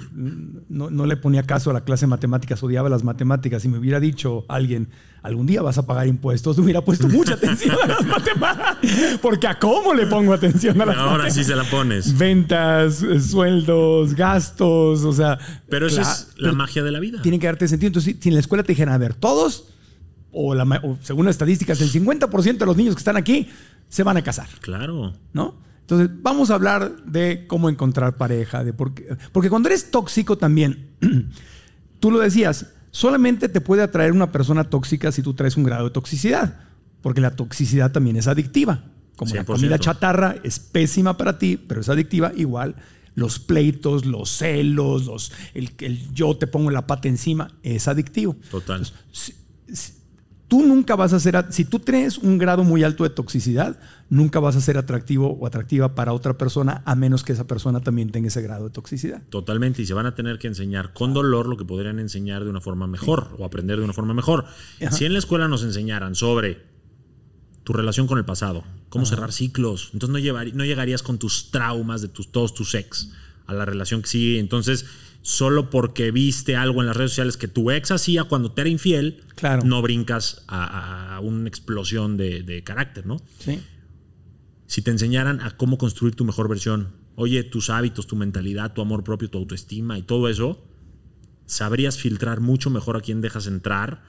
no, no le ponía caso a la clase de matemáticas, odiaba las matemáticas. Si me hubiera dicho alguien, algún día vas a pagar impuestos, hubiera puesto mucha atención a las matemáticas. Porque a cómo le pongo atención a las Ahora sí se la pones. Ventas, eh, sueldos, gastos, o sea. Pero esa es la pero magia de la vida. Tiene que darte sentido. Entonces, si en la escuela te dijeran, a ver, todos, o, la, o según las estadísticas, el 50% de los niños que están aquí se van a casar, Claro. ¿no? Entonces, vamos a hablar de cómo encontrar pareja, de por qué- porque cuando eres tóxico también, tú lo decías, solamente te puede atraer una persona tóxica si tú traes un grado de toxicidad, porque la toxicidad también es adictiva. Como la 100%. comida chatarra es pésima para ti, pero es adictiva, igual los pleitos, los celos, los, el, el yo te pongo la pata encima, es adictivo. Total. Tú nunca vas a ser, si tú tienes un grado muy alto de toxicidad, nunca vas a ser atractivo o atractiva para otra persona a menos que esa persona también tenga ese grado de toxicidad. Totalmente. Y se van a tener que enseñar con dolor lo que podrían enseñar de una forma mejor o aprender de una forma mejor. Ajá. Si en la escuela nos enseñaran sobre tu relación con el pasado, cómo cerrar ciclos, entonces no, llevar- no llegarías con tus traumas de tus, todos tus ex a la relación que sigue. Entonces, solo porque viste algo en las redes sociales que tu ex hacía cuando te era infiel, Claro. no brincas a, a una explosión de, de carácter, ¿no? ¿sí? si te enseñaran a cómo construir tu mejor versión, oye, tus hábitos, tu mentalidad, tu amor propio, tu autoestima y todo eso, sabrías filtrar mucho mejor a quién dejas entrar,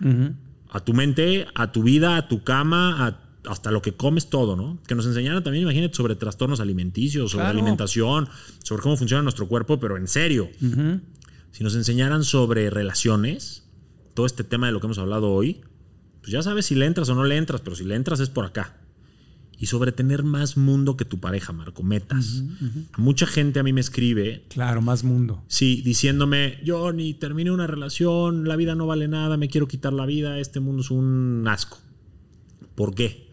a tu mente, a tu vida, a tu cama, a- hasta lo que comes, todo, ¿no? Que nos enseñaran también, imagínate, sobre trastornos alimenticios, sobre Claro. alimentación, sobre cómo funciona nuestro cuerpo, pero en serio. Si nos enseñaran sobre relaciones, todo este tema de lo que hemos hablado hoy, pues ya sabes si le entras o no le entras, pero si le entras es por acá. Y sobre tener más mundo que tu pareja, Marco, metas. Mucha gente a mí me escribe, Claro, más mundo. sí, diciéndome, yo ni terminé una relación, la vida no vale nada, me quiero quitar la vida, este mundo es un asco. ¿Por qué?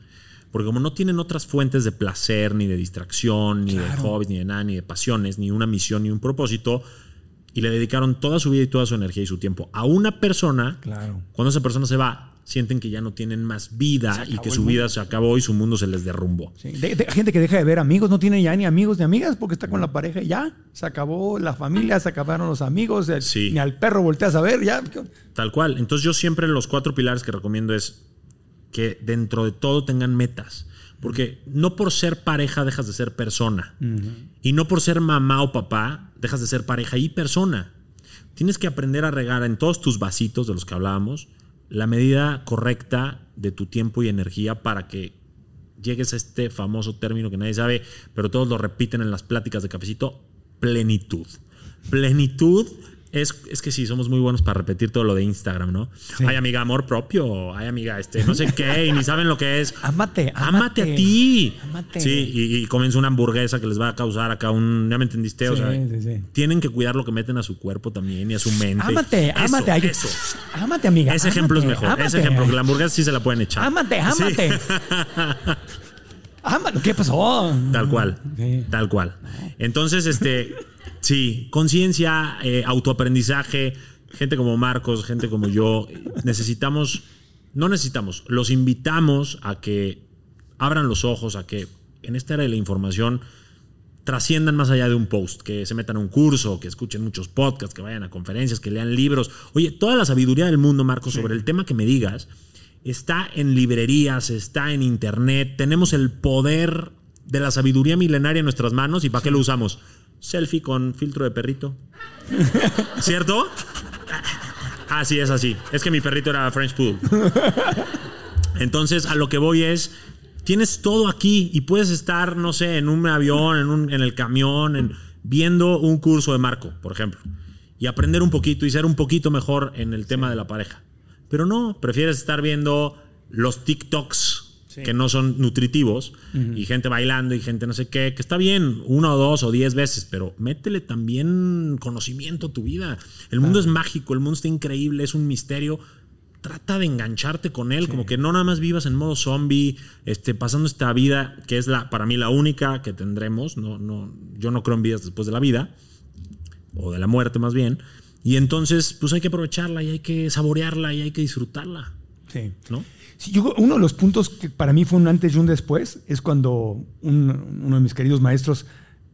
Porque como no tienen otras fuentes de placer, ni de distracción, ni de hobbies, ni de nada, ni de pasiones, ni una misión, ni un propósito, y le dedicaron toda su vida y toda su energía y su tiempo a una persona, Claro. cuando esa persona se va, sienten que ya no tienen más vida y que su mundo. vida se acabó y su mundo se les derrumbó. Sí. De- de- gente que deja de ver amigos, no tiene ya ni amigos ni amigas porque está con la pareja y ya. Se acabó la familia, se acabaron los amigos, el- Sí. ni al perro volteas a ver, ya. Tal cual. Entonces yo siempre los cuatro pilares que recomiendo es que dentro de todo tengan metas. Porque no por ser pareja dejas de ser persona. Y no por ser mamá o papá dejas de ser pareja y persona. Tienes que aprender a regar en todos tus vasitos de los que hablábamos la medida correcta de tu tiempo y energía para que llegues a este famoso término que nadie sabe, pero todos lo repiten en las pláticas de cafecito, plenitud. Plenitud es, es que sí, somos muy buenos para repetir todo lo de Instagram, ¿no? Ay, amiga, amor propio, ay, amiga, este, no sé qué, y ni saben lo que es. Ámate, Ámate, ámate. a ti. Ámate. Sí, y, y una hamburguesa que les va a causar acá un. ¿Ya me entendiste? O Sí, sea, sí, sí. tienen que cuidar lo que meten a su cuerpo también y a su mente. Ámate, Eso, ámate. ay, Eso. Ámate, amiga. Ese ejemplo es mejor. Ese ejemplo, que la hamburguesa sí se la pueden echar. Ámate, Sí. Ámate. ¿Qué pasó? Tal cual. Sí. Tal cual. Entonces, este, sí, conciencia, eh, autoaprendizaje, gente como Marcos, gente como yo, necesitamos, no necesitamos, los invitamos a que abran los ojos, a que en esta era de la información trasciendan más allá de un post, que se metan a un curso, que escuchen muchos podcasts, que vayan a conferencias, que lean libros. Oye, toda la sabiduría del mundo, Marcos, sobre el tema que me digas, está en librerías, está en internet. Tenemos el poder de la sabiduría milenaria en nuestras manos. ¿Y para qué lo usamos? Selfie con filtro de perrito. ¿Cierto? Así es así. Es que mi perrito era French Poodle. Entonces, a lo que voy es, tienes todo aquí y puedes estar, no sé, en un avión, en, un- en el camión, en- viendo un curso de Marco, por ejemplo, y aprender un poquito y ser un poquito mejor en el tema de la pareja. Pero no, prefieres estar viendo los TikToks que no son nutritivos y gente bailando y gente no sé qué, que está bien, una o dos o diez veces, pero métele también conocimiento a tu vida. El mundo es mágico, el mundo está increíble, es un misterio. Trata de engancharte con él, como que no nada más vivas en modo zombie, este, pasando esta vida que es la, para mí la única que tendremos. No, no, yo no creo en vidas después de la vida, o de la muerte más bien. Y entonces, pues hay que aprovecharla y hay que saborearla y hay que disfrutarla, Sí. ¿no? Sí, yo- uno de los puntos que para mí fue un antes y un después es cuando un- uno de mis queridos maestros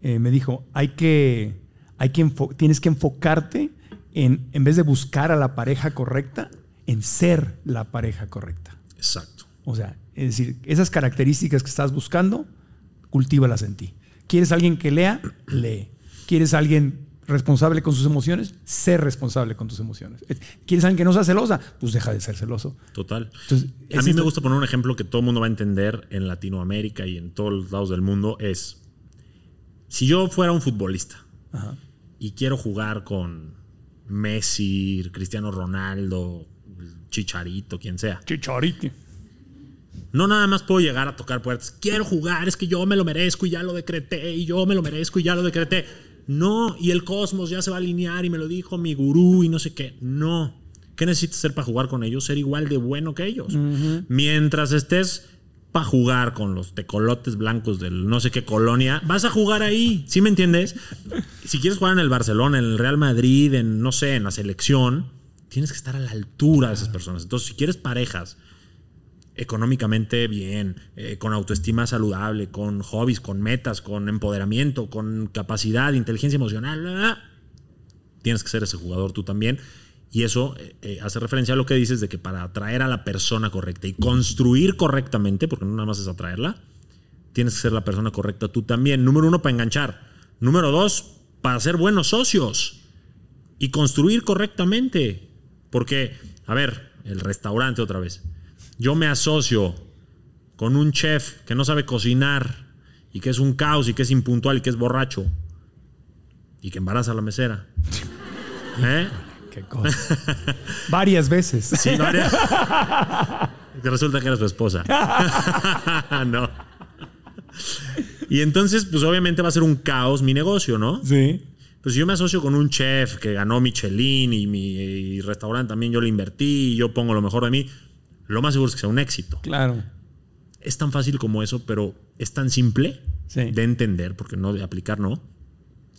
eh, me dijo, hay que, hay que tienes que enfocarte en, en vez de buscar a la pareja correcta, en ser la pareja correcta. Exacto. O sea, es decir, esas características que estás buscando, cultívalas en ti. ¿Quieres alguien que lea? Lee. ¿Quieres alguien responsable con sus emociones? Sé responsable con tus emociones. ¿Quieres alguien que no sea celosa? Pues deja de ser celoso. Total. Entonces, a mí me gusta poner un ejemplo que todo el mundo va a entender en Latinoamérica y en todos los lados del mundo. Es, si yo fuera un futbolista Ajá. y quiero jugar con Messi, Cristiano Ronaldo, Chicharito, quien sea, Chicharito. no nada más puedo llegar a tocar puertas. Quiero jugar, es que yo me lo merezco y ya lo decreté, y yo me lo merezco y ya lo decreté. No, y el cosmos ya se va a alinear y me lo dijo mi gurú y no sé qué. No. ¿Qué necesitas hacer para jugar con ellos? Ser igual de bueno que ellos. Mientras estés para jugar con los tecolotes blancos del no sé qué colonia, vas a jugar ahí. ¿Sí me entiendes? Si quieres jugar en el Barcelona, en el Real Madrid, en no sé, en la selección, tienes que estar a la altura de esas personas. Entonces, si quieres parejas económicamente bien, eh, con autoestima saludable, con hobbies, con metas, con empoderamiento, con capacidad, inteligencia emocional, tienes que ser ese jugador tú también. Y eso eh, eh, hace referencia a lo que dices de que para atraer a la persona correcta y construir correctamente, porque no nada más es atraerla, tienes que ser la persona correcta tú también. Número uno, para enganchar. Número dos, para ser buenos socios y construir correctamente. Porque, a ver, el restaurante otra vez. Yo me asocio con un chef que no sabe cocinar y que es un caos y que es impuntual y que es borracho y que embaraza a la mesera. ¿Eh? Qué cosa. Varias veces. Sí, varias. Resulta que era su esposa. no. Y entonces, pues obviamente va a ser un caos mi negocio, ¿no? Sí. Pues yo me asocio con un chef que ganó Michelin y mi y restaurante también yo le invertí y yo pongo lo mejor de mí, lo más seguro es que sea un éxito. Claro. Es tan fácil como eso, pero es tan simple Sí. de entender, porque no de aplicar, no,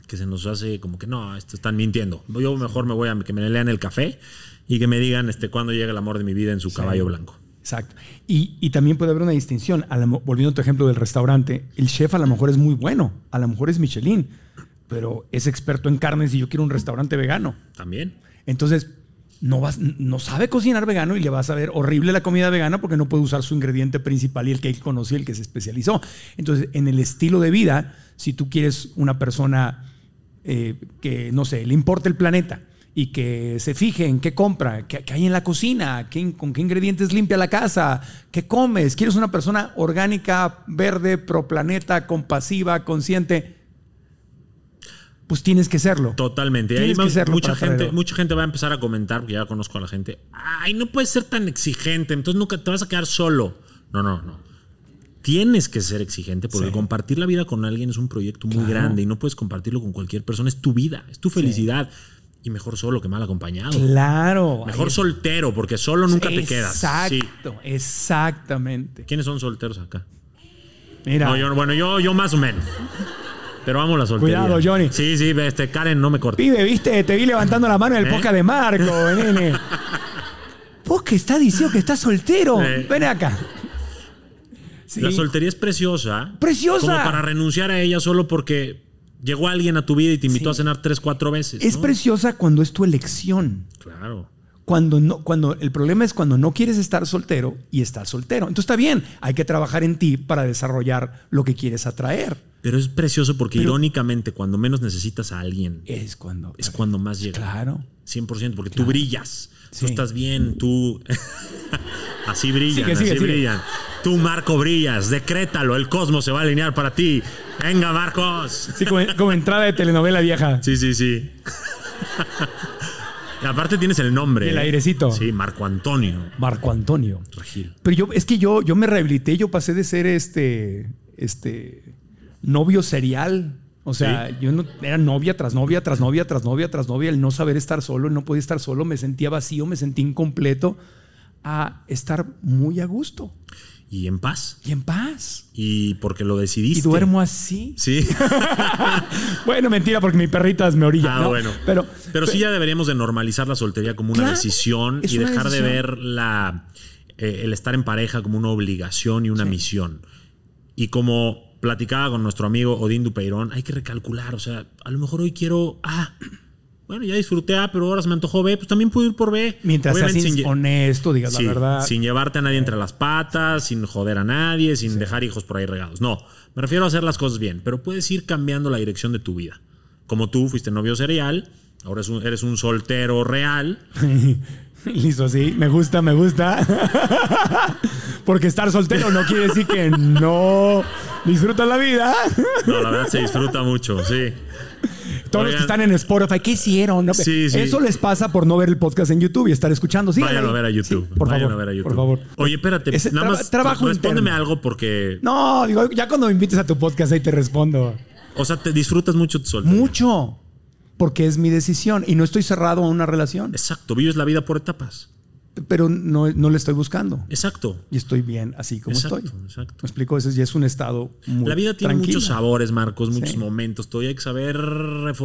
que se nos hace como que no, esto están mintiendo. Yo mejor me voy a que me lean el café y que me digan este cuándo llega el amor de mi vida en su caballo blanco. Exacto. Y, y también puede haber una distinción. A la mo- volviendo a tu ejemplo del restaurante, el chef a lo mejor es muy bueno, a lo mejor es Michelin, pero es experto en carnes y yo quiero un restaurante vegano. También. Entonces, no, sabe cocinar vegano y le vas a ver horrible la comida vegana porque no puede usar su ingrediente principal y el que él conoció y el que se especializó. Entonces, en el estilo de vida, si tú quieres una persona eh, que, no sé, le importa el planeta y que se fije en qué compra, qué, hay en la cocina, con qué ingredientes limpia la casa, qué comes, quieres una persona orgánica, verde, pro planeta, compasiva, consciente, pues tienes que serlo. Totalmente. Y ahí Tienes que serlo mucha gente, traerlo. mucha gente va a empezar a comentar, porque ya conozco a la gente. Ay, no puedes ser tan exigente, entonces nunca te vas a quedar solo. No, no, no. Tienes que ser exigente porque Sí. compartir la vida con alguien es un proyecto muy Claro. grande y no puedes compartirlo con cualquier persona. Es tu vida, es tu felicidad. Y mejor solo que mal acompañado. Claro. Mejor soltero, porque solo nunca te quedas. Sí. Exacto, exactamente. ¿Quiénes son solteros acá? Mira, No, yo, bueno, yo, yo más o menos. Pero vamos a la soltería. Cuidado, Johnny. Sí, sí, este Karen no me corta. pibe, viste, te vi levantando la mano en el ¿Eh? podcast de Marco, nene. Vos que estás diciendo que estás soltero, Sí. ven acá. Sí. La soltería es preciosa. ¡Preciosa! Como para renunciar a ella solo porque llegó alguien a tu vida y te invitó Sí. a cenar tres, cuatro veces. Es ¿no? preciosa cuando es tu elección. Claro. Cuando no, cuando el problema es cuando no quieres estar soltero y estás soltero. Entonces está bien, hay que trabajar en ti para desarrollar lo que quieres atraer. Pero es precioso porque Pero- irónicamente, cuando menos necesitas a alguien, Es cuando. es cuando más llega. Claro. 100%, porque tú brillas. Tú estás bien, tú. Así brillan, Sigue, sigue, así sigue. brillan. Tú, Marco, brillas. Decrétalo. El cosmos se va a alinear para ti. Venga, Marcos. Sí, como, como entrada de telenovela vieja. Sí, sí, sí. Aparte tienes el nombre. El ¿eh? airecito. Sí, Marco Antonio Marco Antonio. Regil. Pero yo, es que yo, yo me rehabilité, yo pasé de ser este, este novio serial. O sea, yo no era novia tras novia, tras novia, tras novia, tras novia, el no saber estar solo, el no poder estar solo, me sentía vacío, me sentía incompleto, a estar muy a gusto Y en paz. y en paz. Y porque lo decidiste. Y duermo así. Sí. Bueno, mentira, porque mi perrita me orilla. Ah, ¿no? bueno. Pero, Pero sí ya deberíamos de normalizar la soltería como una Claro, decisión y una dejar de ver la, eh, el estar en pareja como una obligación y una misión. Y como platicaba con nuestro amigo Odín Dupeirón, hay que recalcular. O sea, a lo mejor hoy quiero A. Bueno, ya disfruté A, pero ahora se me antojó B, pues también puedo ir por B. mientras seas Obviamente sin honesto, digas Sí, la verdad. sin llevarte a nadie entre las patas, sin joder a nadie, sin dejar hijos por ahí regados. No, me refiero a hacer las cosas bien, pero puedes ir cambiando la dirección de tu vida. Como tú fuiste novio serial, ahora eres un, eres un soltero real. Listo, así. Me gusta, me gusta. Porque estar soltero no quiere decir que no disfrutas la vida. No, la verdad se disfruta mucho, sí. Todos los que están en Spotify, ¿qué hicieron? No, Sí, sí. Eso les pasa por no ver el podcast en YouTube y estar escuchando. Sí, Vayan a ver a YouTube. por Vayan favor, a ver a YouTube. Por favor. Oye, espérate, Ese nada más trabajo respóndeme interno. algo porque, No, digo, ya cuando me invites a tu podcast ahí te respondo. o sea, te disfrutas mucho tu soltería. Mucho. Porque es mi decisión y no estoy cerrado a una relación. Exacto, vives la vida por etapas. Pero no, no le estoy buscando. Exacto. Y estoy bien así como Exacto, estoy. exacto. Me explico, ese ya es un estado muy La vida tiene muchos sabores, Marcos, muchos Sí. momentos. Todavía hay que saber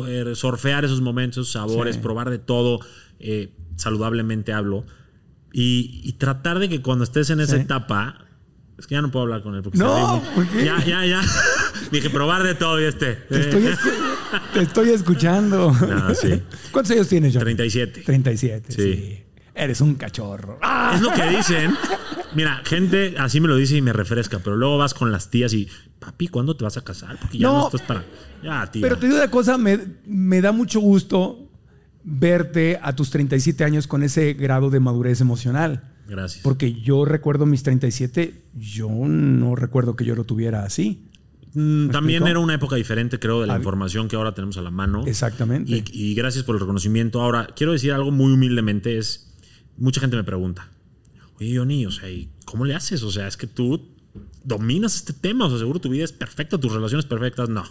eh, surfear esos momentos, esos sabores, Sí. probar de todo. eh, saludablemente hablo. Y, y tratar de que cuando estés en esa Sí. etapa. Es que ya no puedo hablar con él porque No, se ríe mucho. ¿por qué? Ya, ya, ya. Dije, probar de todo y este. Te estoy, escu- te estoy escuchando. No, sí. ¿Cuántos años tienes, John? 37. 37. Sí. Sí. Eres un cachorro. ¡Ah! Es lo que dicen. Mira, gente así me lo dice y me refresca, pero luego vas con las tías y, papi, ¿cuándo te vas a casar? Porque ya no, No. estás para. Ya, tía. Pero te digo una cosa, me, me da mucho gusto verte a tus 37 años con ese grado de madurez emocional. Gracias. Porque yo recuerdo mis 37, yo no recuerdo que yo lo tuviera así. Mm, También explico? era una época diferente, creo, de la información que ahora tenemos a la mano. Exactamente. Y, y gracias por el reconocimiento. Ahora, quiero decir algo muy humildemente, es, mucha gente me pregunta, oye, Johnny, o sea, ¿y cómo le haces? O sea, es que tú dominas este tema, o sea, seguro tu vida es perfecta, tus relaciones perfectas, no.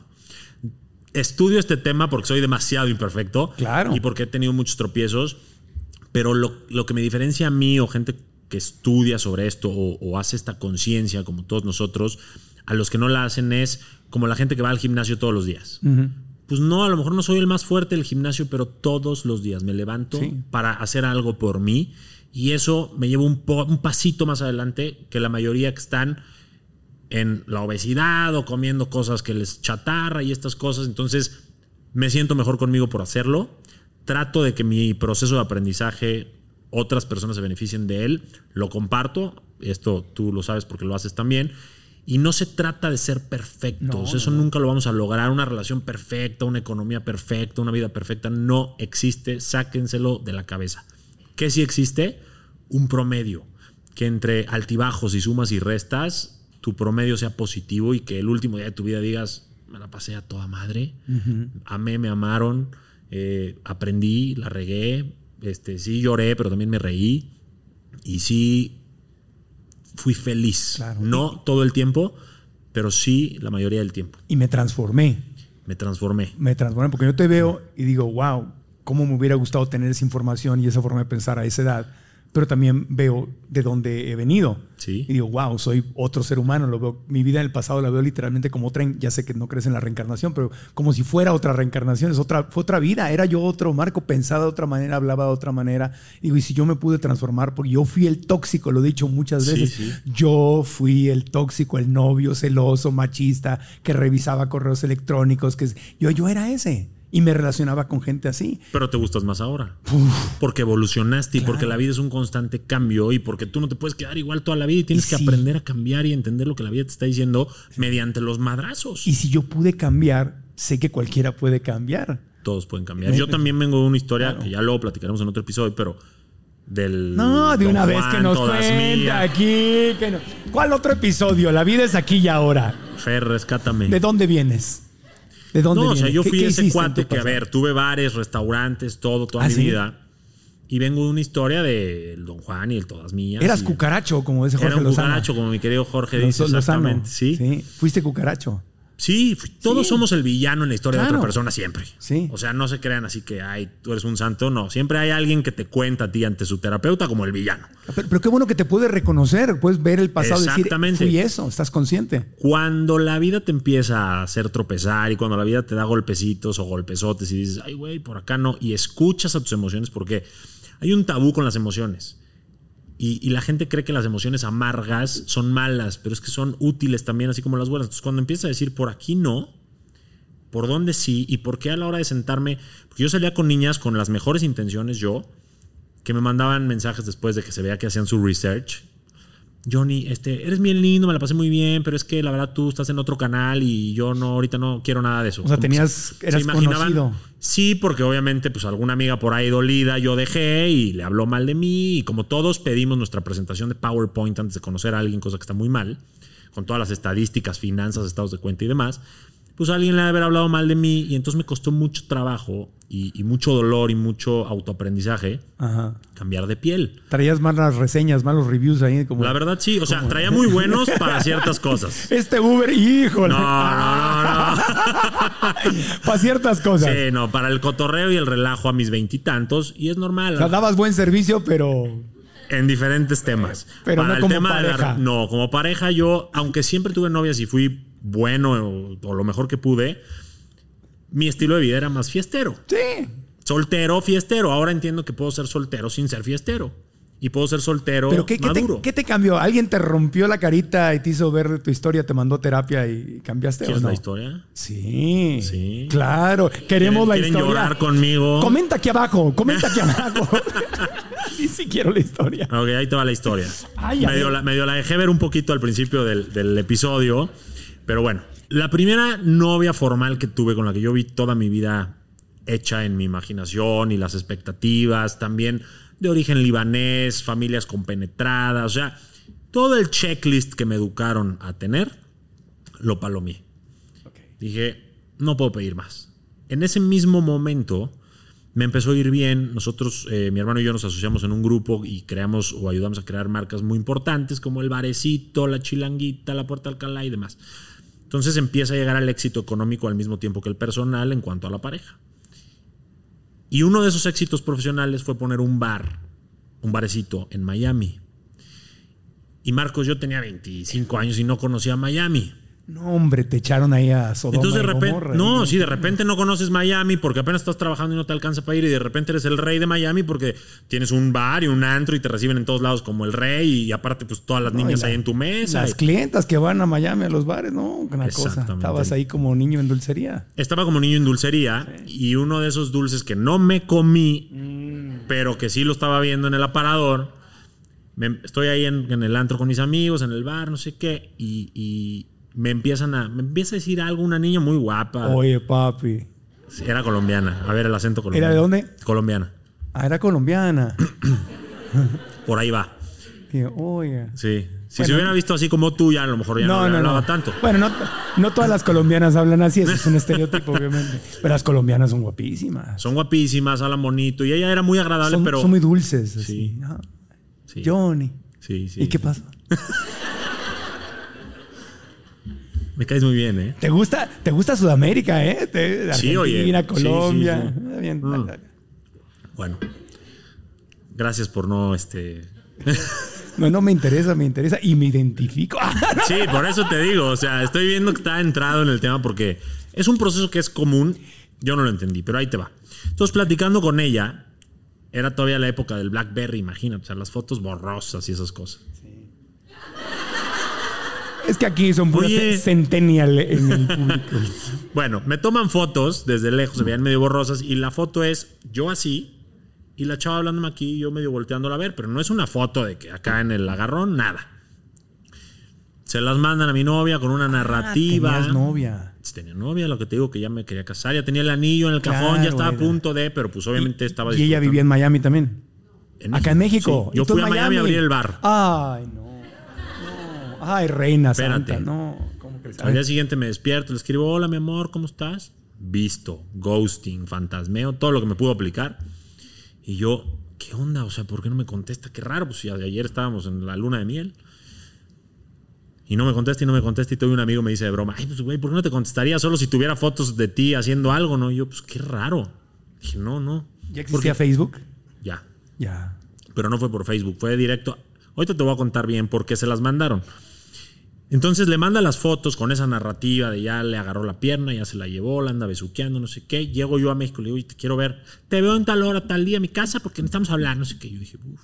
Estudio este tema porque soy demasiado imperfecto. Claro. Y porque he tenido muchos tropiezos. Pero lo, lo que me diferencia a mí o gente que estudia sobre esto o, o hace esta conciencia, como todos nosotros, a los que no la hacen es como la gente que va al gimnasio todos los días. Pues no, a lo mejor no soy el más fuerte del gimnasio, pero todos los días me levanto Sí. para hacer algo por mí y eso me lleva un, un pasito más adelante que la mayoría que están en la obesidad o comiendo cosas que les chatarra y estas cosas. Entonces me siento mejor conmigo por hacerlo. Trato de que mi proceso de aprendizaje otras personas se beneficien de él. Lo comparto. Esto tú lo sabes porque lo haces también. Y no se trata de ser perfectos. No, Eso nunca lo vamos a lograr. Una relación perfecta, una economía perfecta, una vida perfecta. No existe. Sáquenselo de la cabeza. ¿Qué sí existe? Un promedio. Que entre altibajos y sumas y restas, tu promedio sea positivo y que el último día de tu vida digas, me la pasé a toda madre, amé, me amaron, eh, aprendí, la regué, este, sí lloré, pero también me reí y sí fui feliz. Claro. No todo el tiempo, pero sí la mayoría del tiempo. Y me transformé. Me transformé. Me transformé porque yo te veo y digo, wow, cómo me hubiera gustado tener esa información y esa forma de pensar a esa edad. Pero también veo de dónde he venido. Sí. Y digo, wow, soy otro ser humano. Lo veo, mi vida en el pasado la veo literalmente como otra. Ya sé que no crees en la reencarnación, pero como si fuera otra reencarnación. Es otra, fue otra vida. Era yo otro Marco, pensaba de otra manera, hablaba de otra manera. Y digo, y si yo me pude transformar, porque yo fui el tóxico, lo he dicho muchas Sí, veces. sí. Yo fui el tóxico, el novio celoso, machista, que revisaba correos electrónicos. Que yo, yo era ese. Y me relacionaba con gente así. Pero te gustas más ahora. Porque evolucionaste y porque la vida es un constante cambio y porque tú no te puedes quedar igual toda la vida y tienes Y que sí. aprender a cambiar y entender lo que la vida te está diciendo mediante los madrazos. Y si yo pude cambiar, sé que cualquiera puede cambiar. Todos pueden cambiar. Yo también vengo de una historia Claro. que ya luego platicaremos en otro episodio, pero del. No, de una vez que nos mías. aquí. que no- ¿Cuál otro episodio? La vida es aquí y ahora. Fer, rescátame. ¿De dónde vienes? ¿De dónde No, o sea, yo ¿Qué- fui ese cuate que, a ver, tuve bares, restaurantes, todo, toda ¿Ah, mi sí? vida. Y vengo de una historia del Don Juan y el Todas Mías. Eras y- cucaracho, como dice Jorge Era un Lozano. cucaracho, como mi querido Jorge dice. Lozano. Exactamente. Sí. Sí, fuiste cucaracho. Sí, todos somos el villano en la historia de otra persona siempre. Sí. O sea, no se crean así que, ay, tú eres un santo. No, siempre hay alguien que te cuenta a ti ante su terapeuta como el villano. Pero, pero qué bueno que te puedes reconocer, puedes ver el pasado y decir, Exactamente. fui eso, estás consciente. Cuando la vida te empieza a hacer tropezar y cuando la vida te da golpecitos o golpezotes y dices, ay, güey, por acá no, y escuchas a tus emociones porque hay un tabú con las emociones. Y, la gente cree que las emociones amargas son malas, pero es que son útiles también, así como las buenas. Entonces, cuando empiezas a decir, por aquí no, por dónde sí, y por qué a la hora de sentarme, porque yo salía con niñas con las mejores intenciones, yo, que me mandaban mensajes después de que se veía que hacían su research. Johnny, este, eres bien lindo, me la pasé muy bien, pero es que la verdad tú estás en otro canal y yo no, ahorita no quiero nada de eso. O sea, tenías- eras conocido. Sí, porque obviamente, pues alguna amiga por ahí dolida yo dejé y le habló mal de mí. Y como todos pedimos nuestra presentación de PowerPoint antes de conocer a alguien, cosa que está muy mal, con todas las estadísticas, finanzas, estados de cuenta y demás, pues alguien le ha de haber hablado mal de mí y entonces me costó mucho trabajo y, y mucho dolor y mucho autoaprendizaje Ajá. cambiar de piel. Traías malas reseñas, malos reviews ahí. Como, La verdad sí, o sea, traía muy buenos para ciertas cosas. Este Uber, híjole. No, no, no, no. Para ciertas cosas. Sí, no, para el cotorreo y el relajo a mis veintitantos y es normal. O sea, dabas buen servicio, pero En diferentes temas. Pero no como de la- pareja. no, como pareja yo, aunque siempre tuve novias y fui bueno o, o lo mejor que pude, mi estilo de vida era más fiestero. sí. Soltero, fiestero. Ahora entiendo que puedo ser soltero sin ser fiestero. Y puedo ser soltero Pero ¿qué, qué te, maduro. qué te cambió? ¿Alguien te rompió la carita y te hizo ver tu historia, te mandó terapia y cambiaste o ¿Quieres no? la historia? Sí. Sí. Claro. Queremos ¿Quieren- la quieren historia. llorar conmigo? Comenta aquí abajo. Comenta aquí abajo. sí, sí quiero la historia. Ok, ahí te va la historia. Ay, medio, la, medio la dejé ver un poquito al principio del, del episodio, pero bueno. La primera novia formal que tuve con la que yo vi toda mi vida hecha en mi imaginación y las expectativas, también de origen libanés, familias compenetradas, o sea, todo el checklist que me educaron a tener, lo palomé. Dije, no puedo pedir más. En ese mismo momento me empezó a ir bien. Nosotros, eh, mi hermano y yo nos asociamos en un grupo y creamos o ayudamos a crear marcas muy importantes como el Barecito, la Chilanguita, la Puerta Alcalá y demás. Entonces empieza a llegar al éxito económico al mismo tiempo que el personal en cuanto a la pareja. Y uno de esos éxitos profesionales fue poner un bar, un barecito en Miami. Y Marcos, yo tenía 25 años y no conocía Miami. No, hombre, te echaron ahí a Sodoma Entonces de y repente, Gomorra, no, ¿eh? sí, de repente no conoces Miami porque apenas estás trabajando y no te alcanza para ir y de repente eres el rey de Miami porque tienes un bar y un antro y te reciben en todos lados como el rey y aparte pues todas las No, niñas la- ahí en tu mesa. Las Y- clientas que van a Miami a los bares, no, una cosa. Estabas ahí como niño en dulcería. Estaba como niño en dulcería y uno de esos dulces que no me comí, Mm. pero que sí lo estaba viendo en el aparador. me- estoy ahí en, en el antro con mis amigos, en el bar, no sé qué, y, y me empiezan a, me empieza a decir algo una niña muy guapa. Oye, papi. Era colombiana. A ver el acento colombiano. ¿Era de dónde? Colombiana. Ah, era colombiana. Por ahí va. Oye. Sí. Si Bueno. se hubiera visto así como tú, ya a lo mejor ya no, le hablaba tanto. Bueno, no, no todas las colombianas hablan así, eso es un estereotipo, obviamente. Pero las colombianas son guapísimas. Son guapísimas, hablan bonito. Y ella era muy agradable, Son, pero. son muy dulces. así. Sí. Ah, Sí, Johnny. sí, sí. ¿Y qué pasa? Me caes muy bien, ¿eh? ¿Te gusta, te gusta Sudamérica, eh? Te- Sí, Argentina, oye. Colombia. Sí, sí, sí. Ah, bien. Mm. Bueno. Gracias por no, este. No, no me interesa, me interesa y me identifico. Sí, por eso te digo. O sea, estoy viendo que está entrado en el tema porque es un proceso que es común. Yo no lo entendí, pero ahí te va. Entonces, platicando con ella, era todavía la época del Blackberry, imagínate. O sea, las fotos borrosas y esas cosas. Es que aquí son puros Oye. centennial en el público. Bueno, me toman fotos desde lejos, se veían medio borrosas y la foto es yo así y la chava hablándome aquí y yo medio volteándola a ver, pero no es una foto de que acá en el agarrón, nada. Se las mandan a mi novia con una narrativa. Ah, tenías novia. Tenía novia, lo que te digo que ya me quería casar, ya tenía el anillo en el cajón, ya estaba a punto de, pero pues obviamente estaba Y ella vivía en Miami también. Acá en México. Sí, Yo ¿Y fui en a Miami a abrir el bar. Ay, no. Ay, reina Espérate. santa. No. Al día siguiente me despierto, le escribo, hola mi amor, ¿cómo estás? Visto, ghosting, fantasmeo, todo lo que me pudo aplicar. Y yo, ¿qué onda? O sea, ¿por qué no me contesta? Qué raro, pues si ayer estábamos en la luna de miel. Y no me contesta y no me contesta. Y todo un amigo me dice de broma, ay, pues güey, ¿por qué no te contestaría solo si tuviera fotos de ti haciendo algo, no? Y yo, pues qué raro. Dije, no, no. ¿Ya Porque- existía Facebook? Ya. Ya. Pero no fue por Facebook, fue directo. Ahorita te voy a contar bien por qué se las mandaron. Entonces le manda las fotos con esa narrativa de ya le agarró la pierna, ya se la llevó, la anda besuqueando, no sé qué. Llego yo a México, le digo, "Oye, te quiero ver. Te veo en tal hora, tal día a mi casa porque necesitamos hablar, no sé qué. Yo dije, uff.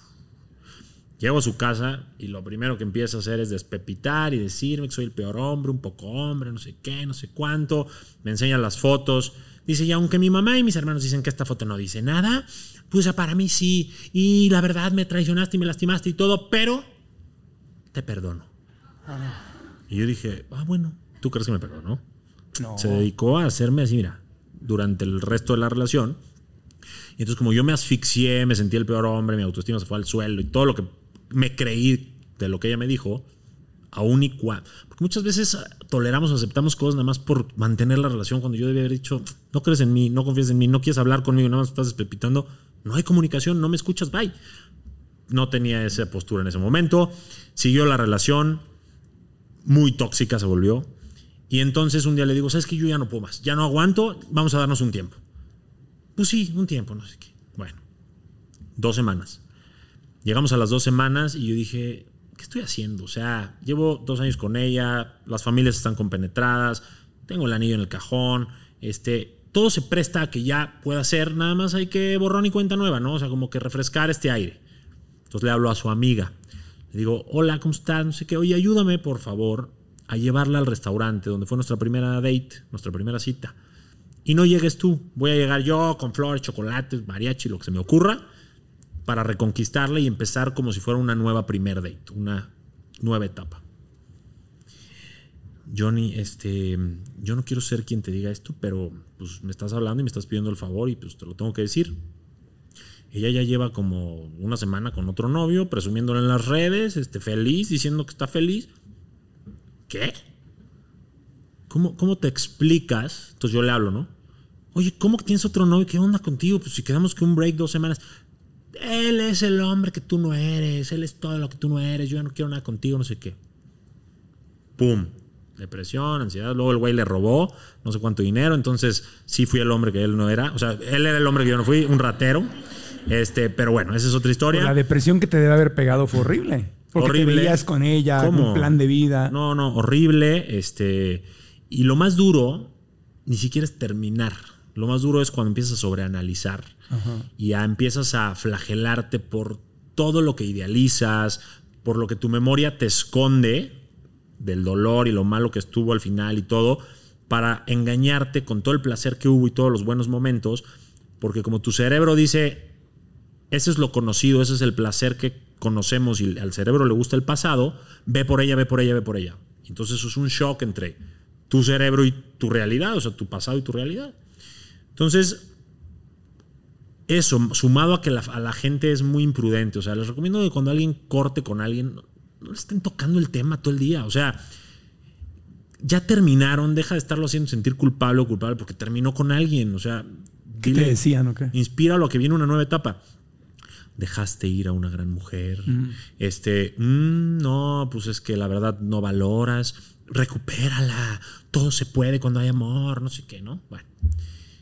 Llego a su casa y lo primero que empieza a hacer es despepitar y decirme que soy el peor hombre, un poco hombre, no sé qué, no sé cuánto. Me enseña las fotos. Dice, y aunque mi mamá y mis hermanos dicen que esta foto no dice nada, pues para mí sí. Y la verdad me traicionaste y me lastimaste y todo, pero te perdono. Y yo dije, ah, bueno, ¿tú crees que me perdonó? No. Se dedicó a hacerme así, mira, durante el resto de la relación. Y entonces como yo me asfixié, me sentí el peor hombre, mi autoestima se fue al suelo y todo lo que me creí de lo que ella me dijo, aún y cuando... Porque muchas veces ah, toleramos o aceptamos cosas nada más por mantener la relación cuando yo debía haber dicho, no crees en mí, no confías en mí, no quieres hablar conmigo, nada más estás despepitando, no hay comunicación, no me escuchas, bye. No tenía esa postura en ese momento, siguió la relación, muy tóxica se volvió. Y entonces un día le digo, ¿sabes que Yo ya no puedo más, ya no aguanto, vamos a darnos un tiempo. Pues sí, un tiempo, no sé qué. Bueno, dos semanas. Llegamos a las dos semanas y yo dije, ¿qué estoy haciendo? O sea, llevo dos años con ella, las familias están compenetradas, tengo el anillo en el cajón, este, todo se presta a que ya pueda ser, nada más hay que borrón y cuenta nueva, ¿no? O sea, como que refrescar este aire. Entonces le hablo a su amiga. Le digo, hola, ¿cómo estás? No sé qué. Oye, ayúdame, por favor, a llevarla al restaurante donde fue nuestra primera date, nuestra primera cita. Y no llegues tú. Voy a llegar yo con flores, chocolates, mariachi, lo que se me ocurra, para reconquistarla y empezar como si fuera una nueva primer date, una nueva etapa. Johnny, este, yo no quiero ser quien te diga esto, pero pues me estás hablando y me estás pidiendo el favor y pues te lo tengo que decir. Ella ya lleva como una semana con otro novio, presumiéndolo en las redes, este, feliz, diciendo que está feliz. ¿Qué? ¿Cómo, ¿Cómo te explicas? Entonces yo le hablo, ¿no? Oye, ¿cómo tienes otro novio? ¿Qué onda contigo? Pues si quedamos que un break dos semanas. Él es el hombre que tú no eres, él es todo lo que tú no eres, yo ya no quiero nada contigo, no sé qué. ¡Pum! Depresión, ansiedad. Luego el güey le robó no sé cuánto dinero. Entonces sí fui el hombre que él no era. O sea, él era el hombre que yo no fui, un ratero. Este, pero bueno, esa es otra historia. La depresión que te debe haber pegado fue horrible. Porque horrible. te veías con ella, ¿Cómo? un plan de vida. No, no, horrible. Este, y lo más duro ni siquiera es terminar. Lo más duro es cuando empiezas a sobreanalizar y ya empiezas a flagelarte por todo lo que idealizas, por lo que tu memoria te esconde del dolor y lo malo que estuvo al final y todo, para engañarte con todo el placer que hubo y todos los buenos momentos, porque como tu cerebro dice, ese es lo conocido, ese es el placer que conocemos y al cerebro le gusta el pasado, ve por ella, ve por ella, ve por ella. Entonces eso es un shock entre tu cerebro y tu realidad, o sea, tu pasado y tu realidad. Entonces, eso, sumado a que la, a la gente es muy imprudente, o sea, les recomiendo que cuando alguien corte con alguien, no, no le estén tocando el tema todo el día, o sea, ya terminaron, deja de estarlo haciendo sentir culpable o culpable porque terminó con alguien, o sea, ¿Qué te decían o qué? Inspíralo a que viene una nueva etapa. Dejaste ir a una gran mujer. Este, mm, no, pues es que la verdad no valoras. Recupérala. Todo se puede cuando hay amor, no sé qué, ¿no? Bueno.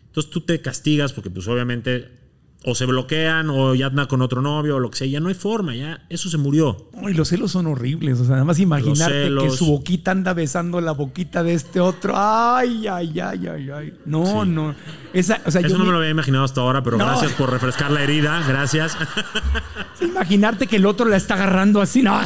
Entonces tú te castigas porque pues obviamente o se bloquean o ya anda con otro novio o lo que sea. Ya no hay forma, ya eso se murió. Ay, los celos son horribles. O sea, nada más imaginarte que su boquita anda besando la boquita de este otro. Ay, ay, ay, ay, ay. No, Sí. no. Esa, o sea, Eso yo no me lo había imaginado hasta ahora, pero No. gracias por refrescar la herida. Gracias. imaginarte que el otro la está agarrando así, no.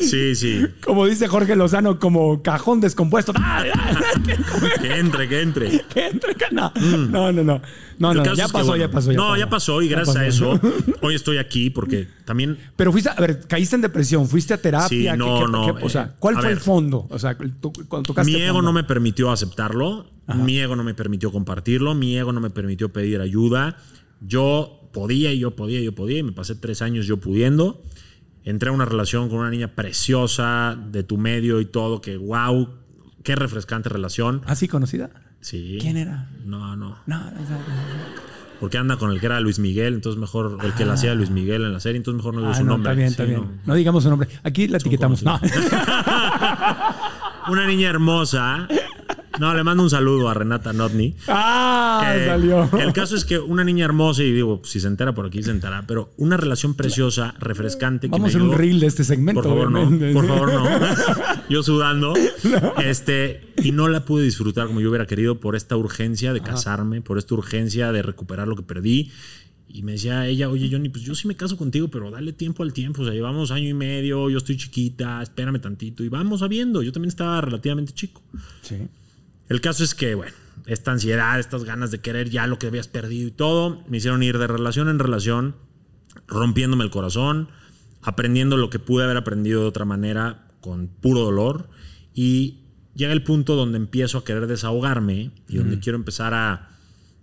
sí, sí. como dice Jorge Lozano, como cajón descompuesto. Que entre, que entre. Que entre, que no. No, no, no. No, no, ya pasó, bueno, ya pasó. no, ya pasó y gracias a eso hoy estoy aquí porque también Pero fuiste, a ver, caíste en depresión, fuiste a terapia. Sí, ¿qué- no, qué- no, qué- o sea, eh, ¿cuál fue el fondo? O sea, cuando tocaste mi ego no me permitió aceptarlo, mi ego no me permitió compartirlo, mi ego no me permitió pedir ayuda. Yo yo podía y yo podía y yo podía y me pasé tres años yo pudiendo. Entré a una relación con una niña preciosa de tu medio y todo, que wow, qué refrescante relación. ¿Así conocida? Sí. ¿Quién era? No, no. No, no, no. Porque anda con el que era Luis Miguel, entonces mejor el que la hacía Luis Miguel en la serie, entonces mejor no digo Ah, su no, nombre. está bien, Sí, está bien. no. No. digamos su nombre. Aquí la etiquetamos. No. Una niña hermosa. No, le mando un saludo a Renata Notni. ah, Eh, salió. El caso es que una niña hermosa, y digo, si se entera por aquí, se enterará, pero una relación preciosa, refrescante. que Vamos a me hacer un reel de este segmento. Por favor, no. Por favor, no. Yo sudando. Este, y no la pude disfrutar como yo hubiera querido por esta urgencia de casarme, por esta urgencia de recuperar lo que perdí. Y me decía ella, oye, Johnny, pues yo sí me caso contigo, pero dale tiempo al tiempo. O sea, llevamos año y medio, yo estoy chiquita, espérame tantito. Y vamos sabiendo. Yo también estaba relativamente chico. Sí. El caso es que, bueno, esta ansiedad, estas ganas de querer ya lo que habías perdido y todo, me hicieron ir de relación en relación, rompiéndome el corazón, aprendiendo lo que pude haber aprendido de otra manera con puro dolor. Y llega el punto donde empiezo a querer desahogarme y donde quiero empezar a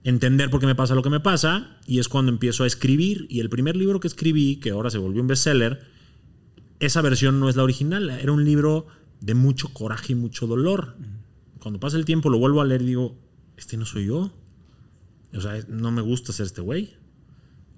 entender por qué me pasa lo que me pasa. Y es cuando empiezo a escribir. Y el primer libro que escribí, que ahora se volvió un bestseller, esa versión no es la original. Era un libro de mucho coraje y mucho dolor. Cuando pasa el tiempo lo vuelvo a leer y digo, este no soy yo. O sea, no me gusta ser este güey.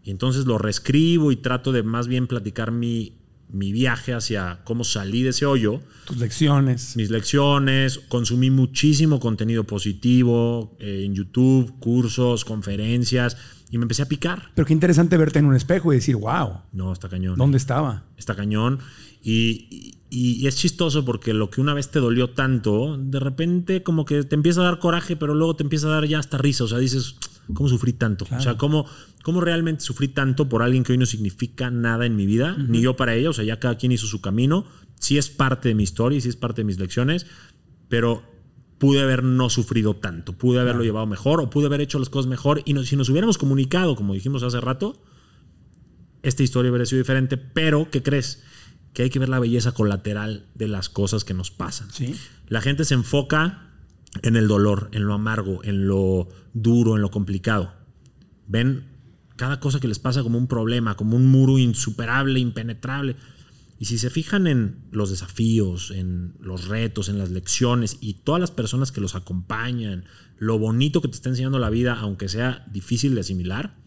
Y entonces lo reescribo y trato de más bien platicar mi, mi viaje hacia cómo salí de ese hoyo, Tus lecciones. mis lecciones, consumí muchísimo contenido positivo eh, en YouTube, cursos, conferencias, y me empecé a picar. Pero qué interesante verte en un espejo y decir, wow, No, está cañón. ¿dónde estaba? Está cañón. Y, y- y es chistoso porque lo que una vez te dolió tanto, de repente como que te empieza a dar coraje, pero luego te empieza a dar ya hasta risa. O sea, dices, ¿cómo sufrí tanto? O sea, ¿cómo, ¿cómo realmente sufrí tanto por alguien que hoy no significa nada en mi vida? Ni yo para ella. O sea, ya cada quien hizo su camino. Sí es parte de mi historia y sí es parte de mis lecciones, pero pude haber no sufrido tanto. Pude haberlo llevado mejor o pude haber hecho las cosas mejor. Y no- si nos hubiéramos comunicado, como dijimos hace rato, esta historia hubiera sido diferente, pero ¿qué crees? Que hay que ver la belleza colateral de las cosas que nos pasan. Sí. La gente se enfoca en el dolor, en lo amargo, en lo duro, en lo complicado. Ven cada cosa que les pasa como un problema, como un muro insuperable, impenetrable. Y si se fijan en los desafíos, en los retos, en las lecciones y todas las personas que los acompañan, lo bonito que te está enseñando la vida, aunque sea difícil de asimilar,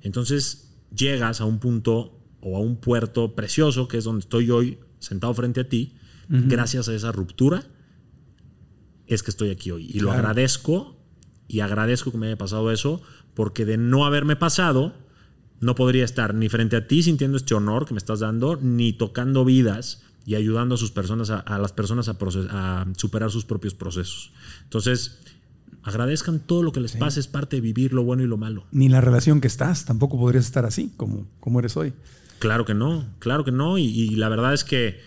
entonces llegas a un punto o a un puerto precioso, que es donde estoy hoy sentado frente a ti, gracias a esa ruptura, es que estoy aquí hoy. Y lo agradezco y agradezco que me haya pasado eso, porque de no haberme pasado, no podría estar ni frente a ti sintiendo este honor que me estás dando, ni tocando vidas y ayudando a sus personas, a, a las personas a, proces- a superar sus propios procesos. Entonces, agradezcan todo lo que les pase, es parte de vivir lo bueno y lo malo. Ni la relación que estás, tampoco podrías estar así como, como eres hoy. Claro que no, claro que no. Y, y la verdad es que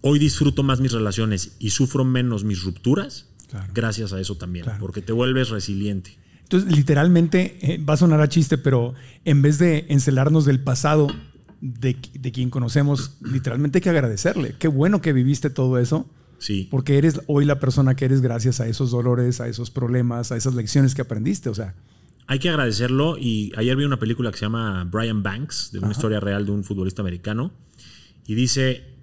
hoy disfruto más mis relaciones y sufro menos mis rupturas Claro. gracias a eso también, Claro. porque te vuelves resiliente. Entonces, literalmente, eh, va a sonar a chiste, pero en vez de encelarnos del pasado de, de quien conocemos, literalmente hay que agradecerle. Qué bueno que viviste todo eso, Sí. porque eres hoy la persona que eres gracias a esos dolores, a esos problemas, a esas lecciones que aprendiste. O sea, Hay que agradecerlo y ayer vi una película que se llama Brian Banks, de una historia real de un futbolista americano, y dice,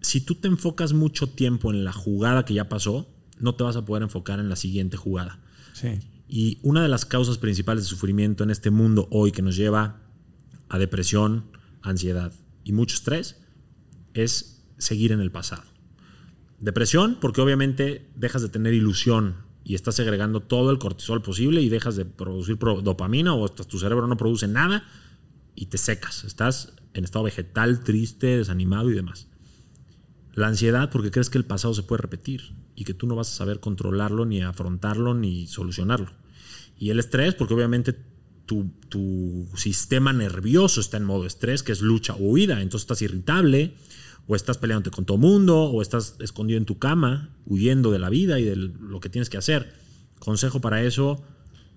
si tú te enfocas mucho tiempo en la jugada que ya pasó, no te vas a poder enfocar en la siguiente jugada. sí. Y una de las causas principales de sufrimiento en este mundo hoy que nos lleva a depresión, ansiedad y mucho estrés es seguir en el pasado. Depresión porque obviamente dejas de tener ilusión y estás segregando todo el cortisol posible y dejas de producir pro- dopamina o hasta tu cerebro no produce nada y te secas. Estás en estado vegetal, triste, desanimado y demás. La ansiedad porque crees que el pasado se puede repetir y que tú no vas a saber controlarlo, ni afrontarlo, ni solucionarlo. Y el estrés porque obviamente tu, tu sistema nervioso está en modo estrés, que es lucha o huida. Entonces estás irritable, o estás peleándote con todo mundo, o estás escondido en tu cama, huyendo de la vida y de lo que tienes que hacer. Consejo para eso,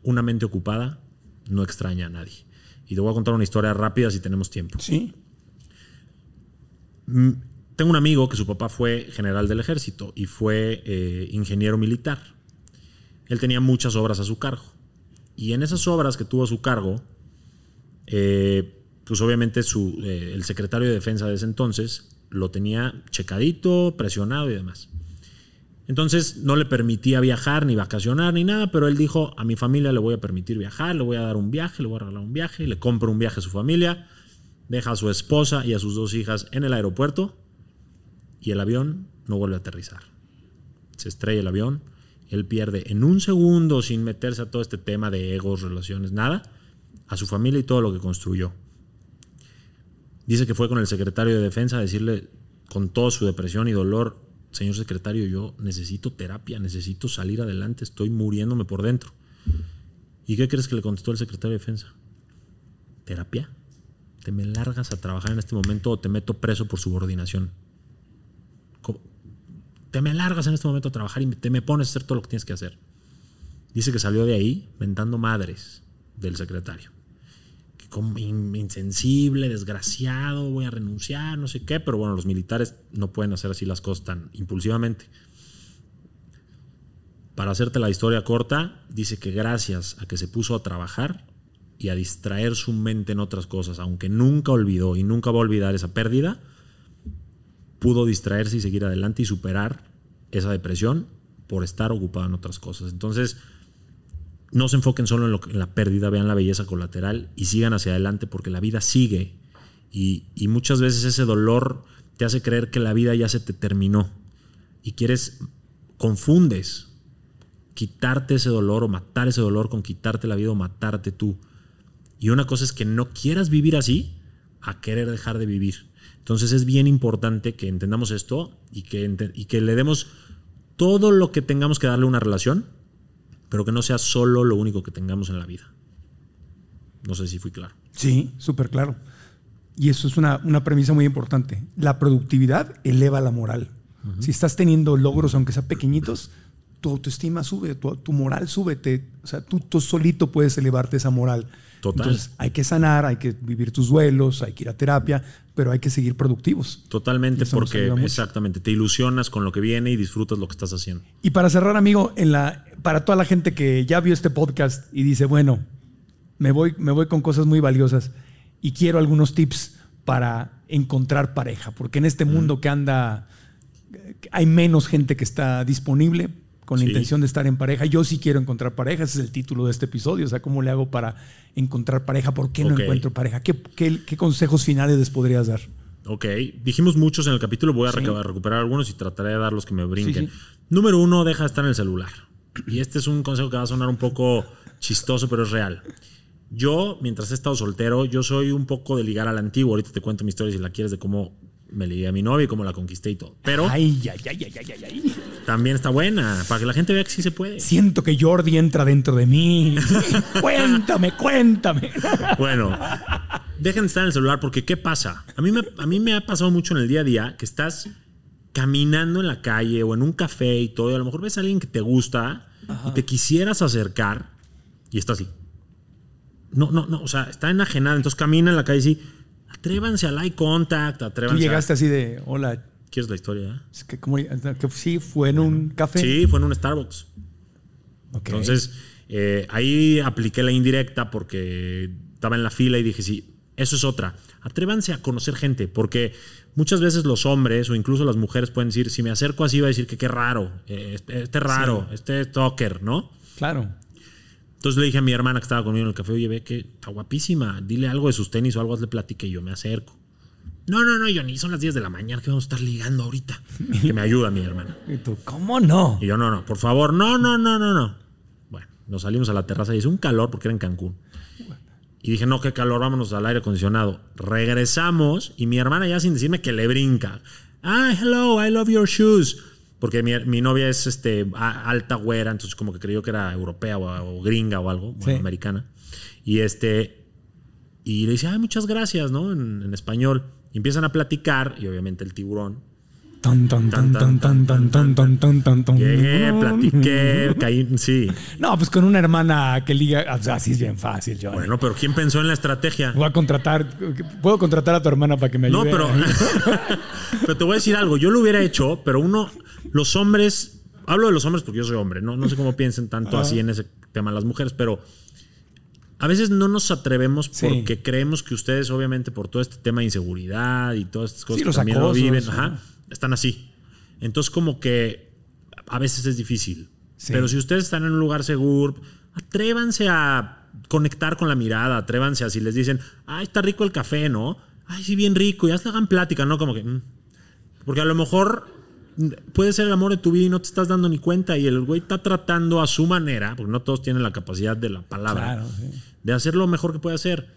una mente ocupada no extraña a nadie. Y te voy a contar una historia rápida si tenemos tiempo. Sí. Tengo un amigo que su papá fue general del ejército y fue eh, ingeniero militar. Él tenía muchas obras a su cargo. Y en esas obras que tuvo a su cargo, eh, pues obviamente su, eh, el secretario de defensa de ese entonces lo tenía checadito, presionado y demás. Entonces no le permitía viajar, ni vacacionar, ni nada, pero él dijo, a mi familia le voy a permitir viajar, le voy a dar un viaje, le voy a regalar un viaje, le compro un viaje a su familia, deja a su esposa y a sus dos hijas en el aeropuerto y el avión no vuelve a aterrizar. Se estrella el avión, él pierde en un segundo, sin meterse a todo este tema de egos, relaciones, nada, a su familia y todo lo que construyó. Dice que fue con el secretario de defensa a decirle con toda su depresión y dolor, señor secretario, yo necesito terapia, necesito salir adelante, estoy muriéndome por dentro. ¿Y qué crees que le contestó el secretario de defensa? ¿Terapia? Te me largas a trabajar en este momento o te meto preso por subordinación. Te me largas en este momento a trabajar y te me pones a hacer todo lo que tienes que hacer. Dice que salió de ahí mentando madres del secretario insensible, desgraciado, voy a renunciar, no sé qué, pero bueno, los militares no pueden hacer así las cosas tan impulsivamente. Para hacerte la historia corta, dice que gracias a que se puso a trabajar y a distraer su mente en otras cosas, aunque nunca olvidó y nunca va a olvidar esa pérdida, pudo distraerse y seguir adelante y superar esa depresión por estar ocupado en otras cosas. Entonces, no se enfoquen solo en, lo, en, la pérdida, vean la belleza colateral y sigan hacia adelante porque la vida sigue. Y, muchas veces ese dolor te hace creer que la vida ya se te terminó. Y quieres, confundes quitarte ese dolor o matar ese dolor con quitarte la vida o matarte tú. Y una cosa es que no quieras vivir así a querer dejar de vivir. Entonces es bien importante que entendamos esto y que, y que le demos todo lo que tengamos que darle a una relación pero que no sea solo lo único que tengamos en la vida. No sé si fui claro. Sí, súper claro. Y eso es una, una, premisa muy importante. La productividad eleva la moral. Uh -huh. Si estás teniendo logros, aunque sean pequeñitos, tu autoestima sube, tu, tu moral sube. Te, o sea, tú, tú, solito puedes elevarte esa moral. Total. Entonces, hay que sanar, hay que vivir tus duelos, hay que ir a terapia, pero hay que seguir productivos. Totalmente, porque exactamente, te ilusionas con lo que viene y disfrutas lo que estás haciendo. Y para cerrar, amigo, en la, para toda la gente que ya vio este podcast y dice, bueno, me voy, me voy con cosas muy valiosas y quiero algunos tips para encontrar pareja, porque en este mundo que anda, hay menos gente que está disponible con la sí. intención de estar en pareja. Yo sí quiero encontrar pareja, ese es el título de este episodio. O sea, ¿cómo le hago para encontrar pareja? ¿Por qué no okay. encuentro pareja? ¿Qué, ¿Qué, qué, consejos finales les podrías dar? Ok, dijimos muchos en el capítulo, voy a sí. recuperar algunos y trataré de dar los que me brinquen. Sí, Número uno, deja de estar en el celular. Y este es un consejo que va a sonar un poco chistoso, pero es real. Yo, mientras he estado soltero, yo soy un poco de ligar al antiguo. Ahorita te cuento mi historia si la quieres de cómo me ligué a mi novia y cómo la conquisté y todo. Pero ay, ay, ay, ay, ay, ay. también está buena, para que la gente vea que sí se puede. Siento que Jordi entra dentro de mí. cuéntame, cuéntame. bueno, dejen de estar en el celular porque ¿qué pasa? A mí, me, a mí me ha pasado mucho en el día a día que estás caminando en la calle o en un café y todo, y a lo mejor ves a alguien que te gusta Ajá. y te quisieras acercar y está así. No, no, no, o sea, está enajenada, entonces camina en la calle y sí atrévanse al eye contact, atrévanse. Tú llegaste a... así de, hola. ¿Quieres la historia? Es que, como, que sí, fue en un café. Sí, fue en un Starbucks. Okay. Entonces, eh, ahí apliqué la indirecta porque estaba en la fila y dije, sí, eso es otra. Atrévanse a conocer gente, porque muchas veces los hombres o incluso las mujeres pueden decir, si me acerco así, va a decir que qué raro, eh, este, este raro, sí. este stalker, ¿no? Claro. Entonces le dije a mi hermana que estaba conmigo en el café, oye, ve que está guapísima, dile algo de sus tenis o algo, hazle platique y yo me acerco. No, no, no, Johnny, son las 10 de la mañana que vamos a estar ligando ahorita. que me ayuda mi hermana. ¿Y tú, cómo no? Y yo, no, no, por favor, no, no, no, no, no. Bueno, nos salimos a la terraza y hizo un calor porque era en Cancún. Y dije, no, qué calor, vámonos al aire acondicionado. Regresamos y mi hermana ya sin decirme que le brinca. Ah, hello, I love your shoes porque mi, mi, novia es este, alta güera, entonces como que creyó que era europea o, o gringa o algo, bueno, sí. americana. Y este y le dice, ay, muchas gracias, ¿no? En, en, español. Y empiezan a platicar y obviamente el tiburón. Tan, tan, tan, tan, tan, tan, tan, tan, tan, tan, tan. Llegué, platiqué, caí, sí. No, pues con una hermana que liga, o sea, así es bien fácil, yo. Bueno, pero ¿quién pensó en la estrategia? Voy a contratar, puedo contratar a tu hermana para que me ayude. No, pero, pero te voy a decir algo, yo lo hubiera hecho, pero uno, los hombres, hablo de los hombres porque yo soy hombre, no, no sé cómo piensen tanto ah. así en ese tema las mujeres, pero A veces no nos atrevemos Sí. porque creemos que ustedes, obviamente, por todo este tema de inseguridad y todas estas cosas Sí, que los también lo acosos, viven, ajá, están así. Entonces, como que a veces es difícil. Sí. Pero si ustedes están en un lugar seguro, atrévanse a conectar con la mirada, atrévanse a si les dicen, ay, está rico el café, ¿no? Ay, sí, bien rico, ya se hagan plática, ¿no? Como que. mm. Porque a lo mejor mm, puede ser el amor de tu vida y no te estás dando ni cuenta y el güey está tratando a su manera, porque no todos tienen la capacidad de la palabra, Claro, sí. De hacer lo mejor que puede hacer.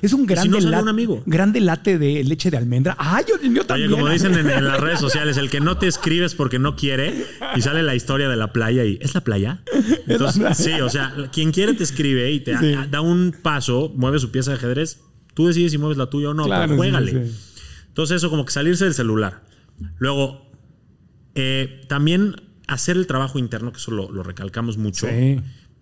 Es un grande, no sale lat- un amigo. grande late de leche de almendra. Ah, yo, el mío Oye, también. como dicen en, en las redes sociales, el que no te escribes porque no quiere y sale la historia de la playa y ¿es la playa? Entonces, sí, o sea, quien quiere te escribe y te Sí. da un paso, mueve su pieza de ajedrez, tú decides si mueves la tuya o no, Claro, pero sí, juégale. sí. Entonces eso como que salirse del celular. Luego, eh, también hacer el trabajo interno, que eso lo, lo recalcamos mucho. Sí.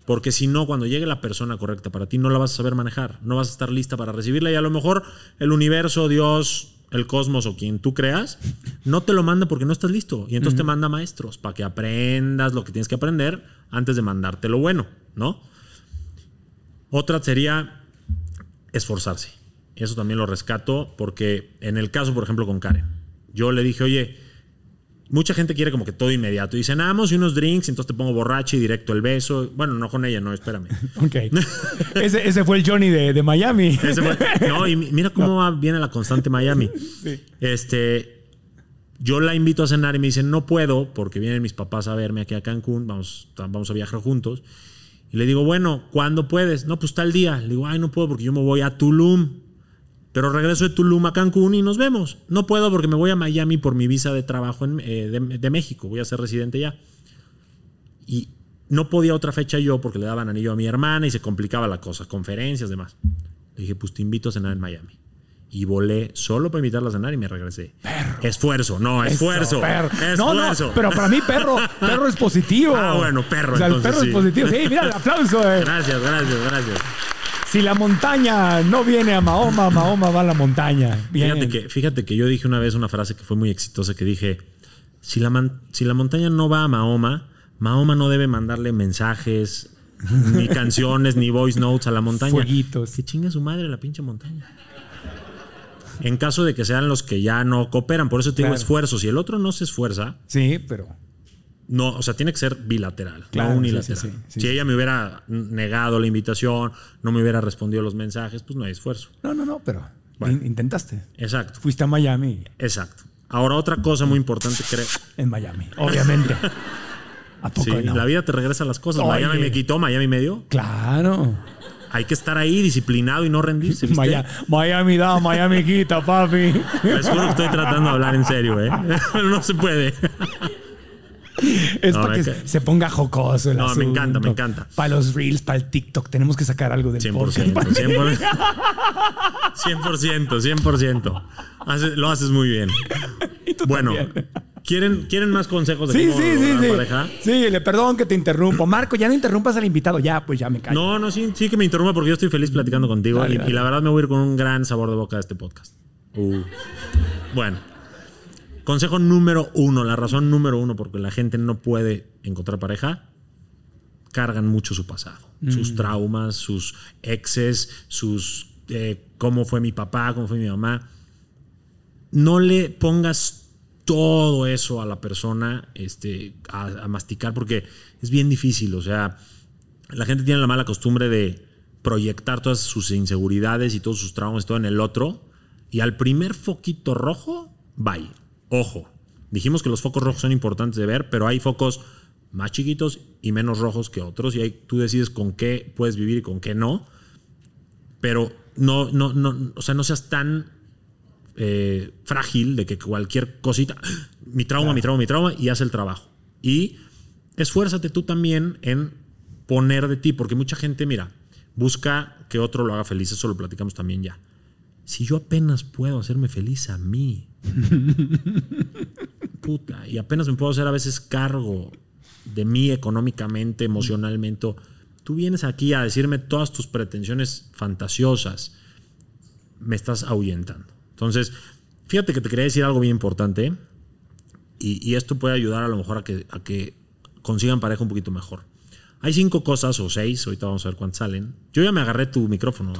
Porque si no, cuando llegue la persona correcta para ti, no la vas a saber manejar. No vas a estar lista para recibirla. Y a lo mejor el universo, Dios, el cosmos o quien tú creas, no te lo manda porque no estás listo. Y entonces te manda maestros para que aprendas lo que tienes que aprender antes de mandarte lo bueno, ¿no? Otra sería esforzarse. Eso también lo rescato porque en el caso, por ejemplo, con Karen, yo le dije, oye, mucha gente quiere como que todo inmediato. Y cenamos y unos drinks, entonces te pongo borracho y directo el beso. Bueno, no con ella, no, espérame. Ok. ese, ese fue el Johnny de, de Miami. Ese fue- no, y mi- mira cómo va- viene la constante Miami. Este, yo la invito a cenar y me dicen, no puedo porque vienen mis papás a verme aquí a Cancún, vamos, vamos a viajar juntos. Y le digo, bueno, ¿cuándo puedes? No, pues tal día. Le digo, ay, no puedo porque yo me voy a Tulum. Pero regreso de Tulum a Cancún y nos vemos. No puedo porque me voy a Miami por mi visa de trabajo en- eh, de, de México. Voy a ser residente ya. Y no podía otra fecha yo porque le daban anillo a mi hermana y se complicaba la cosa, conferencias, demás. Le dije, pues te invito a cenar en Miami. Y volé solo para invitarla a cenar y me regresé. Esfuerzo, no, esfuerzo. Perro. No, no, Esfuerzo. pero para mí perro, perro es positivo. Ah, bueno, perro, O sea, el perro sí. es positivo. Sí, mira el aplauso. eh. Gracias, gracias, gracias. Si la montaña no viene a Mahoma, Mahoma va a la montaña. Bien. Fíjate que, fíjate que yo dije una vez una frase que fue muy exitosa que dije, si la, man- si la montaña no va a Mahoma, Mahoma no debe mandarle mensajes, ni canciones, ni voice notes a la montaña. Fueguitos. Que chinga su madre la pinche montaña. En caso de que sean los que ya no cooperan, por eso te digo Claro. esfuerzo. Si el otro no se esfuerza, Sí, pero. No, o sea, tiene que ser bilateral, Claro, no unilateral. sí, sí, sí, si ella me hubiera negado la invitación, no me hubiera respondido los mensajes, pues no hay esfuerzo. No, no, no, pero Bueno. intentaste. Exacto, Fuiste a Miami. exacto. Ahora otra cosa muy importante, creo. En Miami, obviamente. ¿A poco Sí, no? la vida te regresa las cosas. Oye. Miami me quitó, Miami me dio. Claro. Hay que estar ahí disciplinado y no rendirse. Miami da, Miami quita, papi. Les juro que estoy tratando de hablar en serio, ¿eh? no se puede. Es No, para que ca- se ponga jocoso el No, me encanta, me encanta. Para los reels, para el TikTok, tenemos que sacar algo del 100%, podcast. 100%, 100%, 100%. Haces- lo haces muy bien. Y tú Bueno, también. ¿quieren, ¿quieren más consejos de Sí, cómo sí, sí, sí. pareja? Sí, le perdón que te interrumpo. Marco, ya no interrumpas al invitado. Ya, pues ya me callo. No, no, sí, sí que me interrumpa porque yo estoy feliz platicando contigo Dale, y, dale. y la verdad me voy a ir con un gran sabor de boca de este podcast. Uh. Bueno, consejo número uno, la razón número uno porque la gente no puede encontrar pareja, cargan mucho su pasado, Mm. sus traumas, sus exes, sus eh, cómo fue mi papá, cómo fue mi mamá. No le pongas todo eso a la persona este, a, a masticar porque es bien difícil. O sea, la gente tiene la mala costumbre de proyectar todas sus inseguridades y todos sus traumas y todo en el otro. Y al primer foquito rojo, bye. Ojo, dijimos que los focos rojos son importantes de ver, pero hay focos más chiquitos y menos rojos que otros. Y ahí tú decides con qué puedes vivir y con qué no. Pero no, no, no, o sea, no seas tan eh, frágil de que cualquier cosita, mi trauma, mi trauma, mi trauma, y haz el trabajo. Y esfuérzate tú también en poner de ti, porque mucha gente, mira, busca que otro lo haga feliz, eso lo platicamos también ya. Si yo apenas puedo hacerme feliz a mí, puta, y apenas me puedo hacer a veces cargo de mí económicamente, emocionalmente, tú vienes aquí a decirme todas tus pretensiones fantasiosas, me estás ahuyentando. Entonces, fíjate que te quería decir algo bien importante y, y esto puede ayudar a lo mejor a que, a que consigan pareja un poquito mejor. Hay cinco cosas o seis, ahorita vamos a ver cuántas salen. Yo ya me agarré tu micrófono.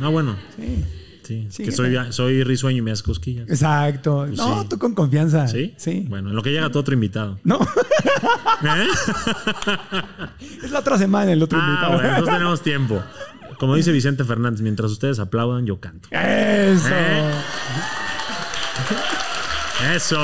Ah, bueno. Sí. Sí, Sí, que soy, soy risueño y me haces cosquillas. Exacto. no, Pues sí. tú con confianza. ¿Sí? Sí. Bueno, en lo que llega tu otro invitado. No, ¿Eh? es la otra semana el otro Ah, invitado. bueno, entonces tenemos tiempo. Como dice Vicente Fernández, mientras ustedes aplaudan, yo canto. Eso. ¿Eh? Eso.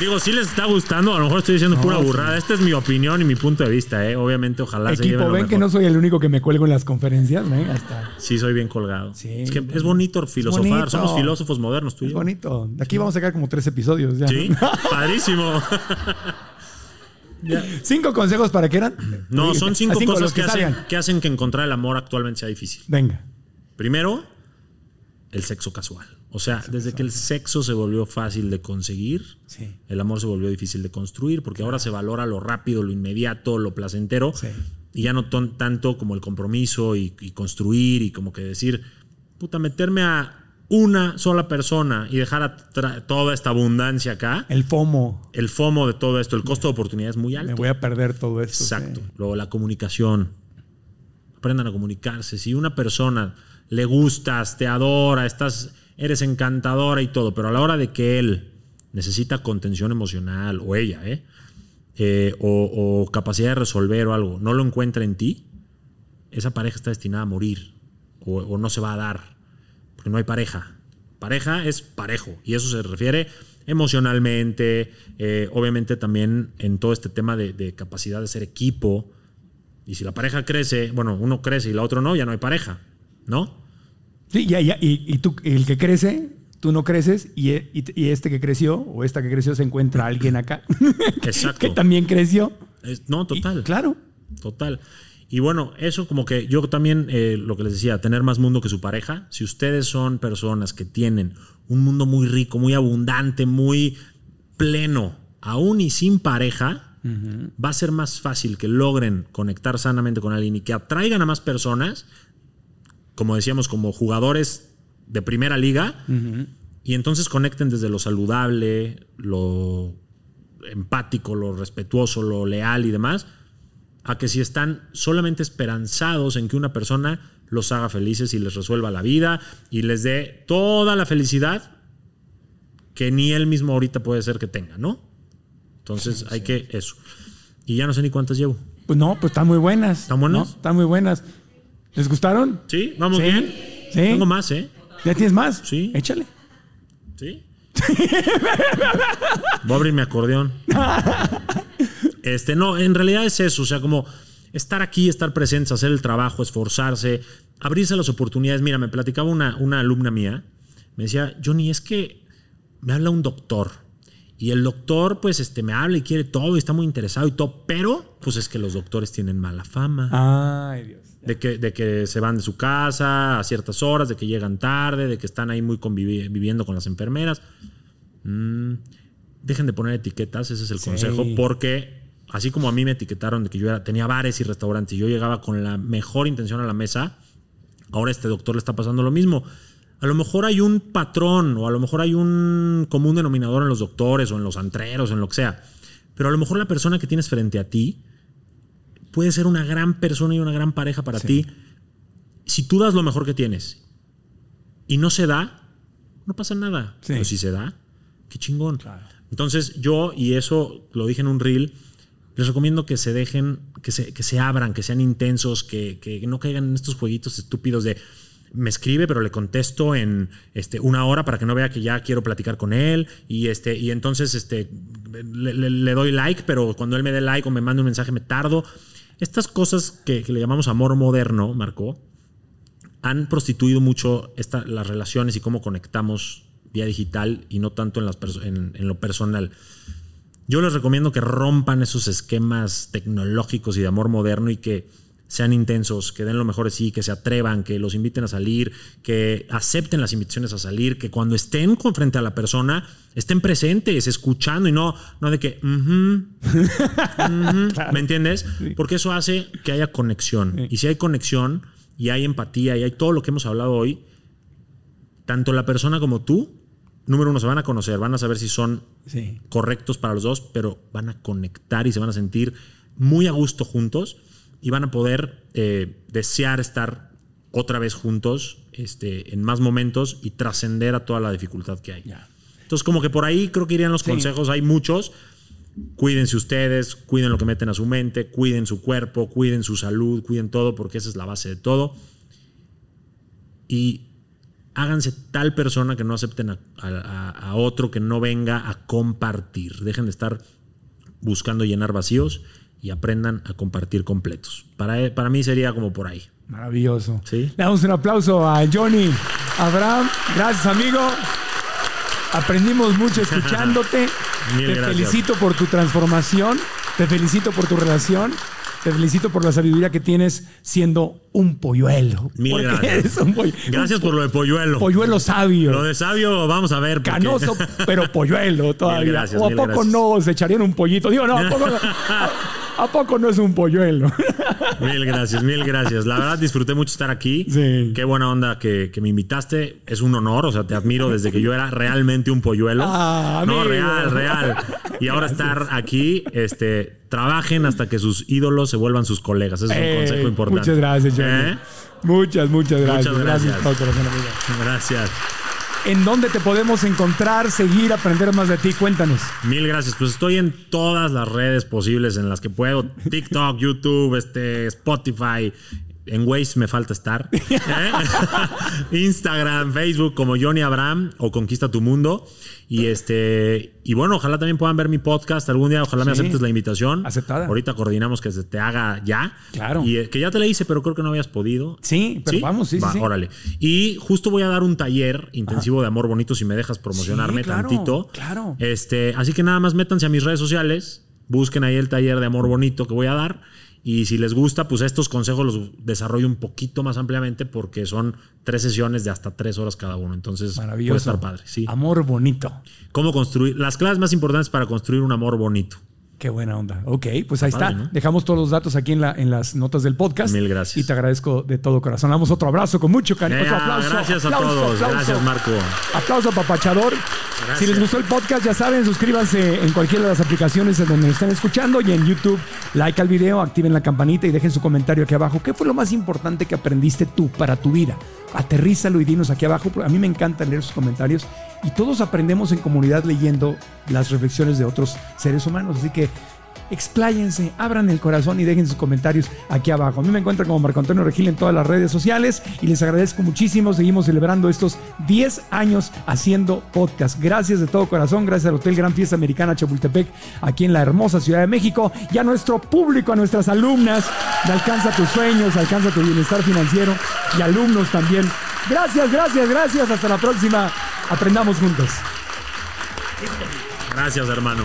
Digo, si les está gustando, a lo mejor estoy diciendo pura sí. burrada. Esta es mi opinión y mi punto de vista, ¿eh? Obviamente, ojalá se lleven Equipo, lo ven que no soy el único que me cuelgo en las conferencias. Ven, hasta. Sí, soy bien colgado. Sí. es que es bonito filosofar. bonito. Somos filósofos modernos, tú y Es yo. bonito. De aquí vamos a sacar como tres episodios. Ya. Sí, padrísimo. Cinco consejos para que eran. No, son cinco, A cosas hacen, que hacen que encontrar el amor actualmente sea difícil. Venga. Primero, el sexo casual. O sea, desde que el sexo se volvió fácil de conseguir, Sí. el amor se volvió difícil de construir, porque ahora se valora lo rápido, lo inmediato, lo placentero, Sí. y ya no ton- tanto como el compromiso y, y construir y como que decir, puta, meterme a una sola persona y dejar toda esta abundancia acá, El FOMO. el FOMO de todo esto, el costo de oportunidad es muy Me alto. voy a perder todo esto. Exacto. Luego la comunicación. Aprendan a comunicarse. Si una persona le gustas, te adora, estás, eres encantadora y todo, pero a la hora de que él necesita contención emocional, o ella, ¿eh? Eh, o, capacidad de resolver o algo, no lo encuentra en ti, esa pareja está destinada a morir o, no se va a dar, porque no hay pareja. Pareja es parejo y eso se refiere emocionalmente, eh, obviamente también en todo este tema de, de capacidad de ser equipo. Y si la pareja crece, bueno, uno crece y la otro no, ya no hay pareja, ¿no? Sí, ya, ya. Y, y tú, el que crece, tú no creces. Y, e- y- este que creció, o esta que creció, se encuentra alguien acá. Exacto. que también creció. Es- no, total. claro. Total. Y bueno, eso como que yo también, eh, lo que les decía, tener más mundo que su pareja. Si ustedes son personas que tienen un mundo muy rico, muy abundante, muy pleno, aún y sin pareja, va a ser más fácil que logren conectar sanamente con alguien y que atraigan a más personas, como decíamos, como jugadores de primera liga, y entonces conecten desde lo saludable, lo empático, lo respetuoso, lo leal y demás, a que si están solamente esperanzados en que una persona los haga felices y les resuelva la vida y les dé toda la felicidad que ni él mismo ahorita puede ser que tenga, ¿no? Entonces hay que eso. Y ya no sé ni cuántas llevo. Pues no, pues están muy buenas. ¿Están buenas? ¿no? Están muy buenas. ¿Les gustaron? ¿Sí? ¿Vamos Sí. bien? Sí. Tengo más, ¿eh? ¿Ya tienes más? Sí. Échale. ¿Sí? Voy a abrir mi acordeón. Este, no, en realidad es eso, o sea, como estar aquí, estar presentes, hacer el trabajo, esforzarse, abrirse las oportunidades. Mira, me platicaba una, una alumna mía, me decía, Johnny, es que me habla un doctor. Y el doctor, pues, este, me habla y quiere todo y está muy interesado y todo, pero, pues es que los doctores tienen mala fama. Ay, Dios. De que, de que se van de su casa a ciertas horas, de que llegan tarde, de que están ahí muy convivi- viviendo con las enfermeras. Mm, dejen de poner etiquetas, ese es el Sí. consejo, porque así como a mí me etiquetaron de que yo era- tenía bares y restaurantes y yo llegaba con la mejor intención a la mesa, ahora este doctor le está pasando lo mismo. A lo mejor hay un patrón o a lo mejor hay un común denominador en los doctores o en los antreros, en lo que sea. Pero a lo mejor la persona que tienes frente a ti puede ser una gran persona y una gran pareja para ti. Si tú das lo mejor que tienes y no se da, no pasa nada. Sí. Pero si se da, qué chingón. Claro. Entonces yo, y eso lo dije en un reel, les recomiendo que se dejen, que se, que se abran, que sean intensos, que, que no caigan en estos jueguitos estúpidos de me escribe, pero le contesto en este, una hora para que no vea que ya quiero platicar con él. Y, este, y entonces este, le, doy like, pero cuando él me dé like o me manda un mensaje me tardo. Estas cosas que, le llamamos amor moderno, Marco, han prostituido mucho esta- las relaciones y cómo conectamos vía digital y no tanto en, las en lo personal. Yo les recomiendo que rompan esos esquemas tecnológicos y de amor moderno y que sean intensos, que den lo mejor de sí, que se atrevan, que los inviten a salir, que acepten las invitaciones a salir, que cuando estén con frente a la persona estén presentes, escuchando y no, no de que, ¿me entiendes? Porque eso hace que haya conexión. Y si hay conexión y hay empatía y hay todo lo que hemos hablado hoy, tanto la persona como tú, número uno, se van a conocer, van a saber si son Sí. correctos para los dos, pero van a conectar y se van a sentir muy a gusto juntos y van a poder eh, desear estar otra vez juntos este, en más momentos y trascender a toda la dificultad que hay. Entonces, como que por ahí creo que irían los consejos, hay muchos. Cuídense ustedes, cuiden lo que meten a su mente, cuiden su cuerpo, cuiden su salud, cuiden todo, porque esa es la base de todo. Y háganse tal persona que no acepten a, a- a otro que no venga a compartir. Dejen de estar buscando llenar vacíos y aprendan a compartir completos. Para, para mí sería como por ahí. Maravilloso. Sí. Le damos un aplauso a Johnny. Abraham, gracias amigo. Aprendimos mucho escuchándote. Te gracias. felicito por tu transformación. Te felicito por tu relación. Te felicito por la sabiduría que tienes siendo un polluelo. Mil gracias. eres un poll- Gracias por lo de polluelo. polluelo sabio. Lo de sabio, vamos a ver. Canoso, pero polluelo todavía. Mil gracias, ¿O a mil poco gracias. no se echarían un pollito? Digo, no, ¿a poco no, a- ¿a poco no es un polluelo? Mil gracias, mil gracias. La verdad disfruté mucho estar aquí. Sí. Qué buena onda que, que me invitaste. Es un honor, o sea, te admiro desde que yo era realmente un polluelo. Ah, no, amigo. real, real. Y ahora estar aquí, este, trabajen hasta que sus ídolos se vuelvan sus colegas. Ese es Eh, un consejo importante. Muchas gracias, Johnny. ¿Eh? Muchas, muchas gracias. Muchas gracias. gracias. corazón, amigo. Gracias. ¿En dónde te podemos encontrar, seguir, aprender más de ti? Cuéntanos. Mil gracias. Pues estoy en todas las redes posibles en las que puedo. TikTok, YouTube, este, Spotify. En Waze me falta estar. ¿eh? Instagram, Facebook, como Johnny Abraham o Conquista tu Mundo. Y este. Y bueno, ojalá también puedan ver mi podcast algún día. Ojalá me Sí. aceptes la invitación. Aceptada. Ahorita coordinamos que se te haga ya. Claro. Y eh, que ya te la hice, pero creo que no habías podido. Sí, pero vamos, sí, sí, Va, sí. Órale. Y justo voy a dar un taller intensivo de amor bonito si me dejas promocionarme Sí, claro, tantito. claro. Este, así que nada más métanse a mis redes sociales, busquen ahí el taller de amor bonito que voy a dar. Y si les gusta, pues estos consejos los desarrollo un poquito más ampliamente porque son tres sesiones de hasta tres horas cada uno. Entonces, Maravilloso. puede estar padre. Sí. Amor bonito. Cómo construir las claves más importantes para construir un amor bonito. Qué buena onda. Ok, pues ahí está. ¿no? Dejamos todos los datos aquí en, la, en las notas del podcast. Mil gracias. Y te agradezco de todo corazón. Damos otro abrazo con mucho cariño. Eh, Otro aplauso. gracias a aplauso, todos. aplauso. Gracias, Marco. Aplauso papachador. Gracias. Si les gustó el podcast, ya saben, suscríbanse en cualquiera de las aplicaciones en donde nos estén escuchando y en YouTube, like al video, activen la campanita y dejen su comentario aquí abajo. ¿Qué fue lo más importante que aprendiste tú para tu vida? Aterrízalo y dinos aquí abajo. A mí me encanta leer sus comentarios y todos aprendemos en comunidad leyendo las reflexiones de otros seres humanos. Así que expláyense, abran el corazón y dejen sus comentarios aquí abajo. A mí me encuentran como Marco Antonio Regil en todas las redes sociales y les agradezco muchísimo. Seguimos celebrando estos 10 años haciendo podcast. Gracias de todo corazón, gracias al Hotel Gran Fiesta Americana Chapultepec, aquí en la hermosa Ciudad de México, y a nuestro público, a nuestras alumnas de Alcanza tus sueños, Alcanza tu bienestar financiero y alumnos también. Gracias, gracias, gracias. Hasta la próxima. Aprendamos juntos. Gracias, hermano.